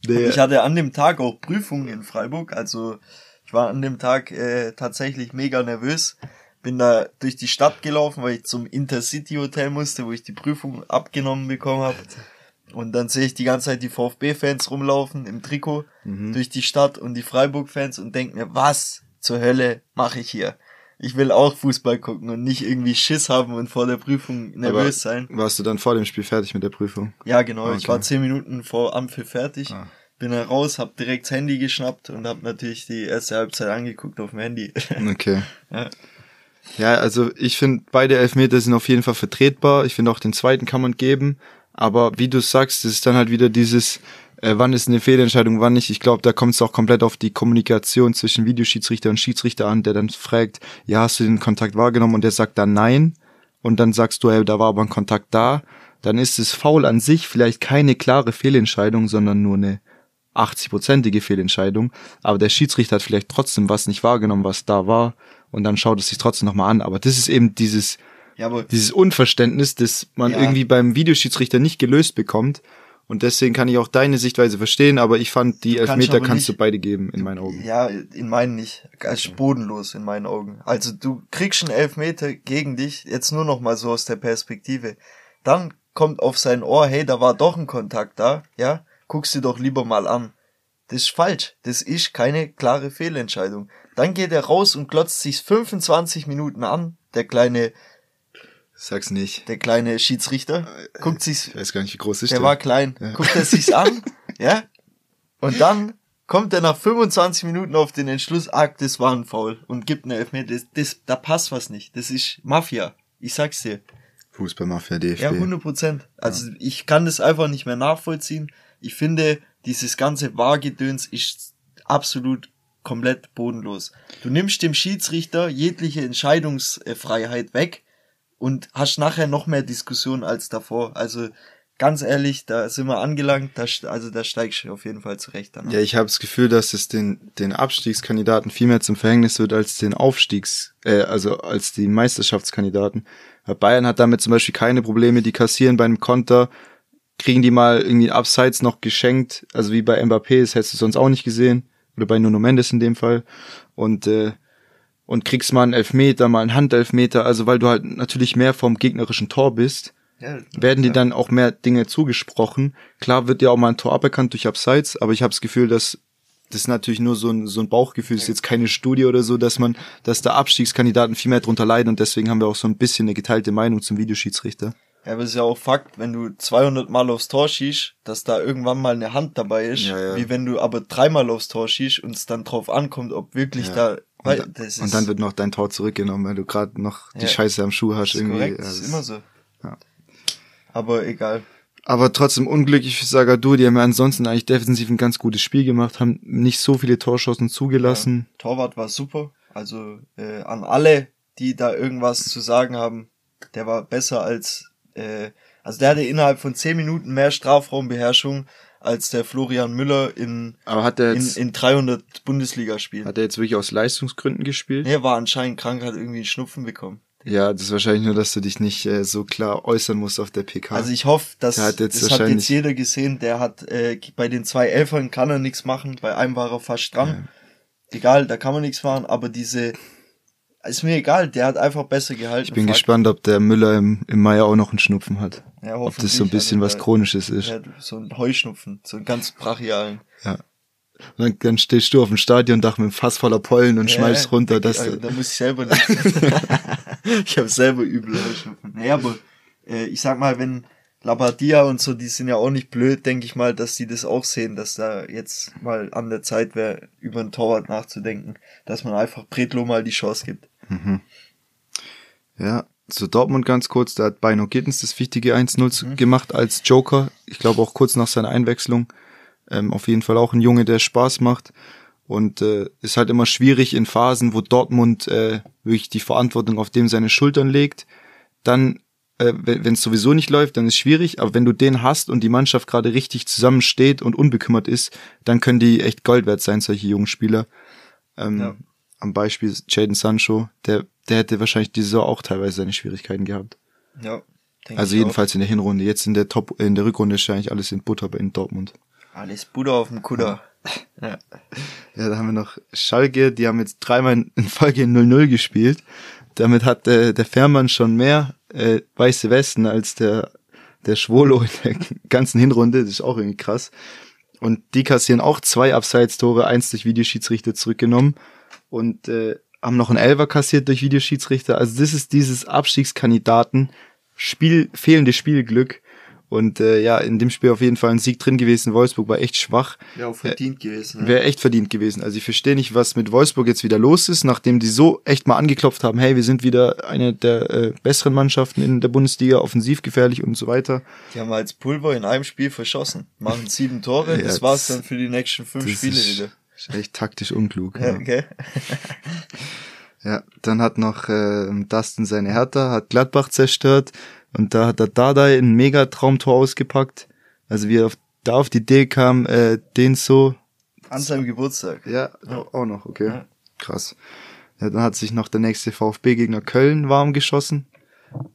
Nee, Ich hatte an dem Tag auch Prüfungen in Freiburg, also ich war an dem Tag äh, tatsächlich mega nervös. Bin da durch die Stadt gelaufen, weil ich zum Intercity Hotel musste, wo ich die Prüfung abgenommen bekommen habe. Und dann sehe ich die ganze Zeit die VfB-Fans rumlaufen im Trikot durch die Stadt und die Freiburg-Fans und denk mir, was zur Hölle mache ich hier? Ich will auch Fußball gucken und nicht irgendwie Schiss haben und vor der Prüfung nervös sein. warst du dann vor dem Spiel fertig mit der Prüfung? Ja, genau. Ich Okay. war zehn Minuten vor Ampel fertig. Ah. Bin dann raus, hab direkt das Handy geschnappt und hab natürlich die erste Halbzeit angeguckt auf dem Handy. <laughs> Okay. Ja. Ja, also ich finde, beide Elfmeter sind auf jeden Fall vertretbar. Ich finde auch den zweiten kann man geben. Aber wie du sagst, das ist dann halt wieder dieses, äh, wann ist eine Fehlentscheidung, wann nicht. Ich glaube, da kommt es auch komplett auf die Kommunikation zwischen Videoschiedsrichter und Schiedsrichter an, der dann fragt, ja, hast du den Kontakt wahrgenommen? Und der sagt dann nein. Und dann sagst du, hey, da war aber ein Kontakt da. Dann ist es faul an sich vielleicht keine klare Fehlentscheidung, sondern nur eine 80-prozentige Fehlentscheidung, aber der Schiedsrichter hat vielleicht trotzdem was nicht wahrgenommen, was da war, und dann schaut es sich trotzdem nochmal an. Aber das ist eben dieses, Ja, aber dieses Unverständnis, das man Ja. irgendwie beim Videoschiedsrichter nicht gelöst bekommt. Und deswegen kann ich auch deine Sichtweise verstehen, aber ich fand, die kannst Elfmeter kannst du beide geben, in meinen Augen. Ja, in meinen nicht. Als bodenlos in meinen Augen. Also du kriegst schon Elfmeter gegen dich, jetzt nur noch mal so aus der Perspektive. Dann kommt auf sein Ohr, hey, da war doch ein Kontakt da, ja, guckst du doch lieber mal an. Das ist falsch. Das ist keine klare Fehlentscheidung. Dann geht er raus und glotzt sich 25 Minuten an, der kleine, Sag's nicht. der kleine Schiedsrichter. Guckt sich's Ich weiß gar nicht, wie groß ist der der. war klein. Guckt er sich's an, <laughs> ja? Und dann kommt er nach 25 Minuten auf den Entschluss, ah, das war ein Foul und gibt einen Elfmeter. Das, das, da passt was nicht. Das ist Mafia. Ich sag's dir. Fußballmafia DFB. Ja, 100 Prozent. Also ich kann das einfach nicht mehr nachvollziehen. Ich finde, dieses ganze Wahrgedöns ist absolut komplett bodenlos. Du nimmst dem Schiedsrichter jegliche Entscheidungsfreiheit weg und hast nachher noch mehr Diskussion als davor. Also ganz ehrlich, da sind wir angelangt, da, also da steigst du auf jeden Fall zurecht dann. Ja, ich habe das Gefühl, dass es den, den Abstiegskandidaten viel mehr zum Verhängnis wird als den Aufstiegs, äh, also als die Meisterschaftskandidaten. Weil Bayern hat damit zum Beispiel keine Probleme, die kassieren bei einem Konter, kriegen die mal irgendwie Abseits noch geschenkt, also wie bei Mbappé, das hättest du sonst auch nicht gesehen, oder bei Nuno Mendes in dem Fall. Und äh, und kriegst mal einen Elfmeter, mal einen Handelfmeter, also weil du halt natürlich mehr vom gegnerischen Tor bist, Ja, werden die dann auch mehr Dinge zugesprochen. Klar wird ja auch mal ein Tor aberkannt durch Abseits, aber ich habe das Gefühl, dass das ist natürlich nur so ein, so ein Bauchgefühl, das ist jetzt keine Studie oder so, dass man, dass da Abstiegskandidaten viel mehr drunter leiden und deswegen haben wir auch so ein bisschen eine geteilte Meinung zum Videoschiedsrichter. Ja, aber es ist ja auch Fakt, wenn du 200 Mal aufs Tor schießt, dass da irgendwann mal eine Hand dabei ist, Ja, ja. wie wenn du aber dreimal aufs Tor schießt und es dann drauf ankommt, ob wirklich Ja. da, weil, Und, das ist, und dann wird noch dein Tor zurückgenommen, weil du gerade noch die Ja. Scheiße am Schuh hast. ist irgendwie. korrekt, Ja, das ist immer so. ja. Aber egal. Aber trotzdem unglücklich für Sagadu, die haben ja ansonsten eigentlich defensiv ein ganz gutes Spiel gemacht, haben nicht so viele Torschancen zugelassen. Torwart war super, also äh, an alle, die da irgendwas zu sagen haben, der war besser als, äh, also der hatte innerhalb von 10 Minuten mehr Strafraumbeherrschung als der Florian Müller in, Aber hat er in, jetzt, in 300 Bundesligaspielen. hat er jetzt wirklich aus Leistungsgründen gespielt? Er war anscheinend krank, hat irgendwie einen Schnupfen bekommen. Ja, das ist wahrscheinlich nur, dass du dich nicht äh, so klar äußern musst auf der PK. Also ich hoffe, dass Der hat jetzt das hat jetzt jeder gesehen, der hat äh, bei den zwei Elfern kann er nichts machen, bei einem war er fast dran. Egal, da kann man nichts machen, aber diese ist mir egal, der hat einfach besser gehalten. ich bin Fakt. gespannt, ob der Müller im, im Mai auch noch einen Schnupfen hat. Ja, ob das so ein bisschen also was Chronisches ist. So ein Heuschnupfen, so einen ganz brachialen. Ja. Und dann, dann stehst du auf dem Stadiondach mit einem Fass voller Pollen und schmeißt Ja, runter. da, Dass da, da muss ich selber nicht. <laughs> ich habe selber übel Heuschnupfen. Naja, aber äh, ich sag mal, wenn Labadia und so, die sind ja auch nicht blöd, denke ich mal, dass die das auch sehen, dass da jetzt mal an der Zeit wäre, über einen Torwart nachzudenken, dass man einfach Bredlo mal die Chance gibt. Ja, zu Dortmund ganz kurz, da hat Bino Gittens das wichtige 1-0 Mhm. gemacht als Joker. Ich glaube auch kurz nach seiner Einwechslung. Ähm, auf jeden Fall auch ein Junge, der Spaß macht. Und äh, ist halt immer schwierig in Phasen, wo Dortmund äh, wirklich die Verantwortung auf dem seine Schultern legt. Dann, äh, wenn es sowieso nicht läuft, dann ist schwierig. Aber wenn du den hast und die Mannschaft gerade richtig zusammensteht und unbekümmert ist, dann können die echt Gold wert sein, solche jungen Spieler. Ähm, Ja. Am Beispiel Jaden Sancho, der, der hätte wahrscheinlich diese Saison auch teilweise seine Schwierigkeiten gehabt. Ja. Also jedenfalls in der Hinrunde. Jetzt in der Top, in der Rückrunde ist ja eigentlich alles in Butter bei in Dortmund. Auch. Alles Buddha auf dem Kutter. <laughs> Ja. Ja, da haben wir noch Schalke, die haben jetzt dreimal in Folge 0-0 gespielt. Damit hat äh, der Fährmann schon mehr äh, weiße Westen als der, der Schwolo in der <laughs> ganzen Hinrunde. Das ist auch irgendwie krass. Und die kassieren auch zwei Abseitstore, eins durch Videoschiedsrichter zurückgenommen und äh, haben noch einen Elfer kassiert durch Videoschiedsrichter. Also das ist dieses Abstiegskandidaten Spiel, fehlende Spielglück. Und äh, ja, in dem Spiel auf jeden Fall ein Sieg drin gewesen. Wolfsburg war echt schwach. Wäre auch verdient gewesen. Ne? Wäre echt verdient gewesen. Also ich verstehe nicht, was mit Wolfsburg jetzt wieder los ist, nachdem die so echt mal angeklopft haben, hey, wir sind wieder eine der äh, besseren Mannschaften in der Bundesliga, offensiv gefährlich und so weiter. Die haben als Pulver in einem Spiel verschossen. Machen sieben Tore, Ja, das war's dann für die nächsten fünf Spiele ist, wieder. Ist echt taktisch unklug. Ja, Ja, okay. <laughs> ja dann hat noch äh, Dustin seine Hertha, hat Gladbach zerstört und da hat der Dardai ein Megatraumtor ausgepackt. Also wie er auf, da auf die Idee kam, äh, den so An seinem Geburtstag. Ja, auch noch, okay. Ja. Krass. Ja, dann hat sich noch der nächste VfB-Gegner Köln warm geschossen.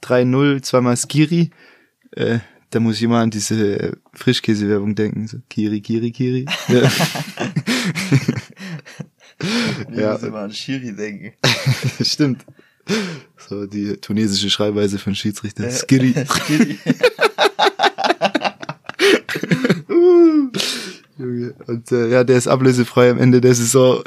3-0, zweimal Skiri. Äh, da muss ich immer an diese Frischkäse-Werbung denken. So, Kiri, Kiri, Kiri. <laughs> Ja. <laughs> Ich <laughs> Ja. muss immer an Schiri denken. <laughs> Stimmt. So die tunesische Schreibweise von Schiedsrichter. Skiri. <laughs> Schiri. Junge. Und äh, ja, der ist ablösefrei am Ende der Saison.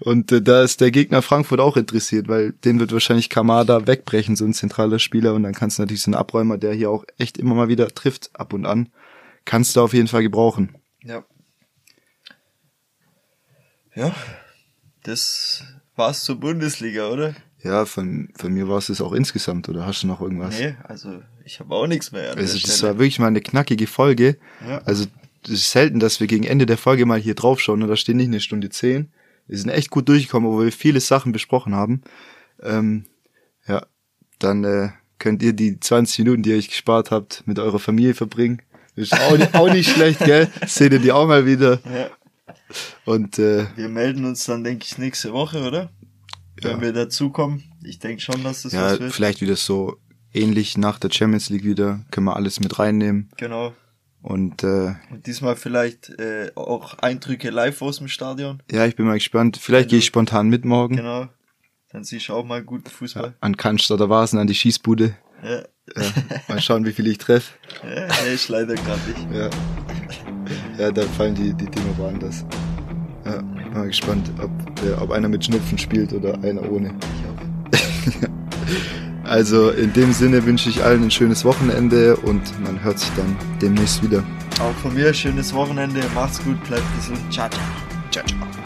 Und äh, da ist der Gegner Frankfurt auch interessiert, weil den wird wahrscheinlich Kamada wegbrechen, so ein zentraler Spieler. Und dann kannst du natürlich so einen Abräumer, der hier auch echt immer mal wieder trifft, ab und an, kannst du auf jeden Fall gebrauchen. Ja. Ja, das war's zur Bundesliga, oder? Ja, von, von mir war es das auch insgesamt, oder hast du noch irgendwas? Nee, also ich habe auch nichts mehr Also das Stelle. war wirklich mal eine knackige Folge. Ja. Also das ist selten, dass wir gegen Ende der Folge mal hier draufschauen und da steht nicht eine Stunde zehn. Wir sind echt gut durchgekommen, obwohl wir viele Sachen besprochen haben. Ähm, ja, dann äh, könnt ihr die 20 Minuten, die ihr euch gespart habt, mit eurer Familie verbringen. Ist auch nicht, auch nicht schlecht, gell? <laughs> Seht ihr die auch mal wieder. Ja. Und äh, Wir melden uns dann, denke ich, nächste Woche, oder? Wenn Ja. wir dazukommen. Ich denke schon, dass das ja, was wird. vielleicht wieder so ähnlich nach der Champions League wieder. Können wir alles mit reinnehmen. Genau. Und äh, Und diesmal vielleicht äh, auch Eindrücke live aus dem Stadion. ja, ich bin mal gespannt. Vielleicht gehe ich spontan mit morgen. Genau. Dann siehst du auch mal guten Fußball. an Cannstatter Vasen, an die Schießbude. Ja. Ja, mal schauen, wie viel ich treffe. <laughs> Ja, ich leider gerade nicht. Ja. Ja, da fallen die, die Dinger woanders. Ja, mal gespannt, ob, äh, ob einer mit Schnupfen spielt oder einer ohne. Ich <laughs> hoffe. Also in dem Sinne wünsche ich allen ein schönes Wochenende und man hört sich dann demnächst wieder. Auch von mir schönes Wochenende. Macht's gut, bleibt gesund. Ciao, ciao. Ciao, ciao.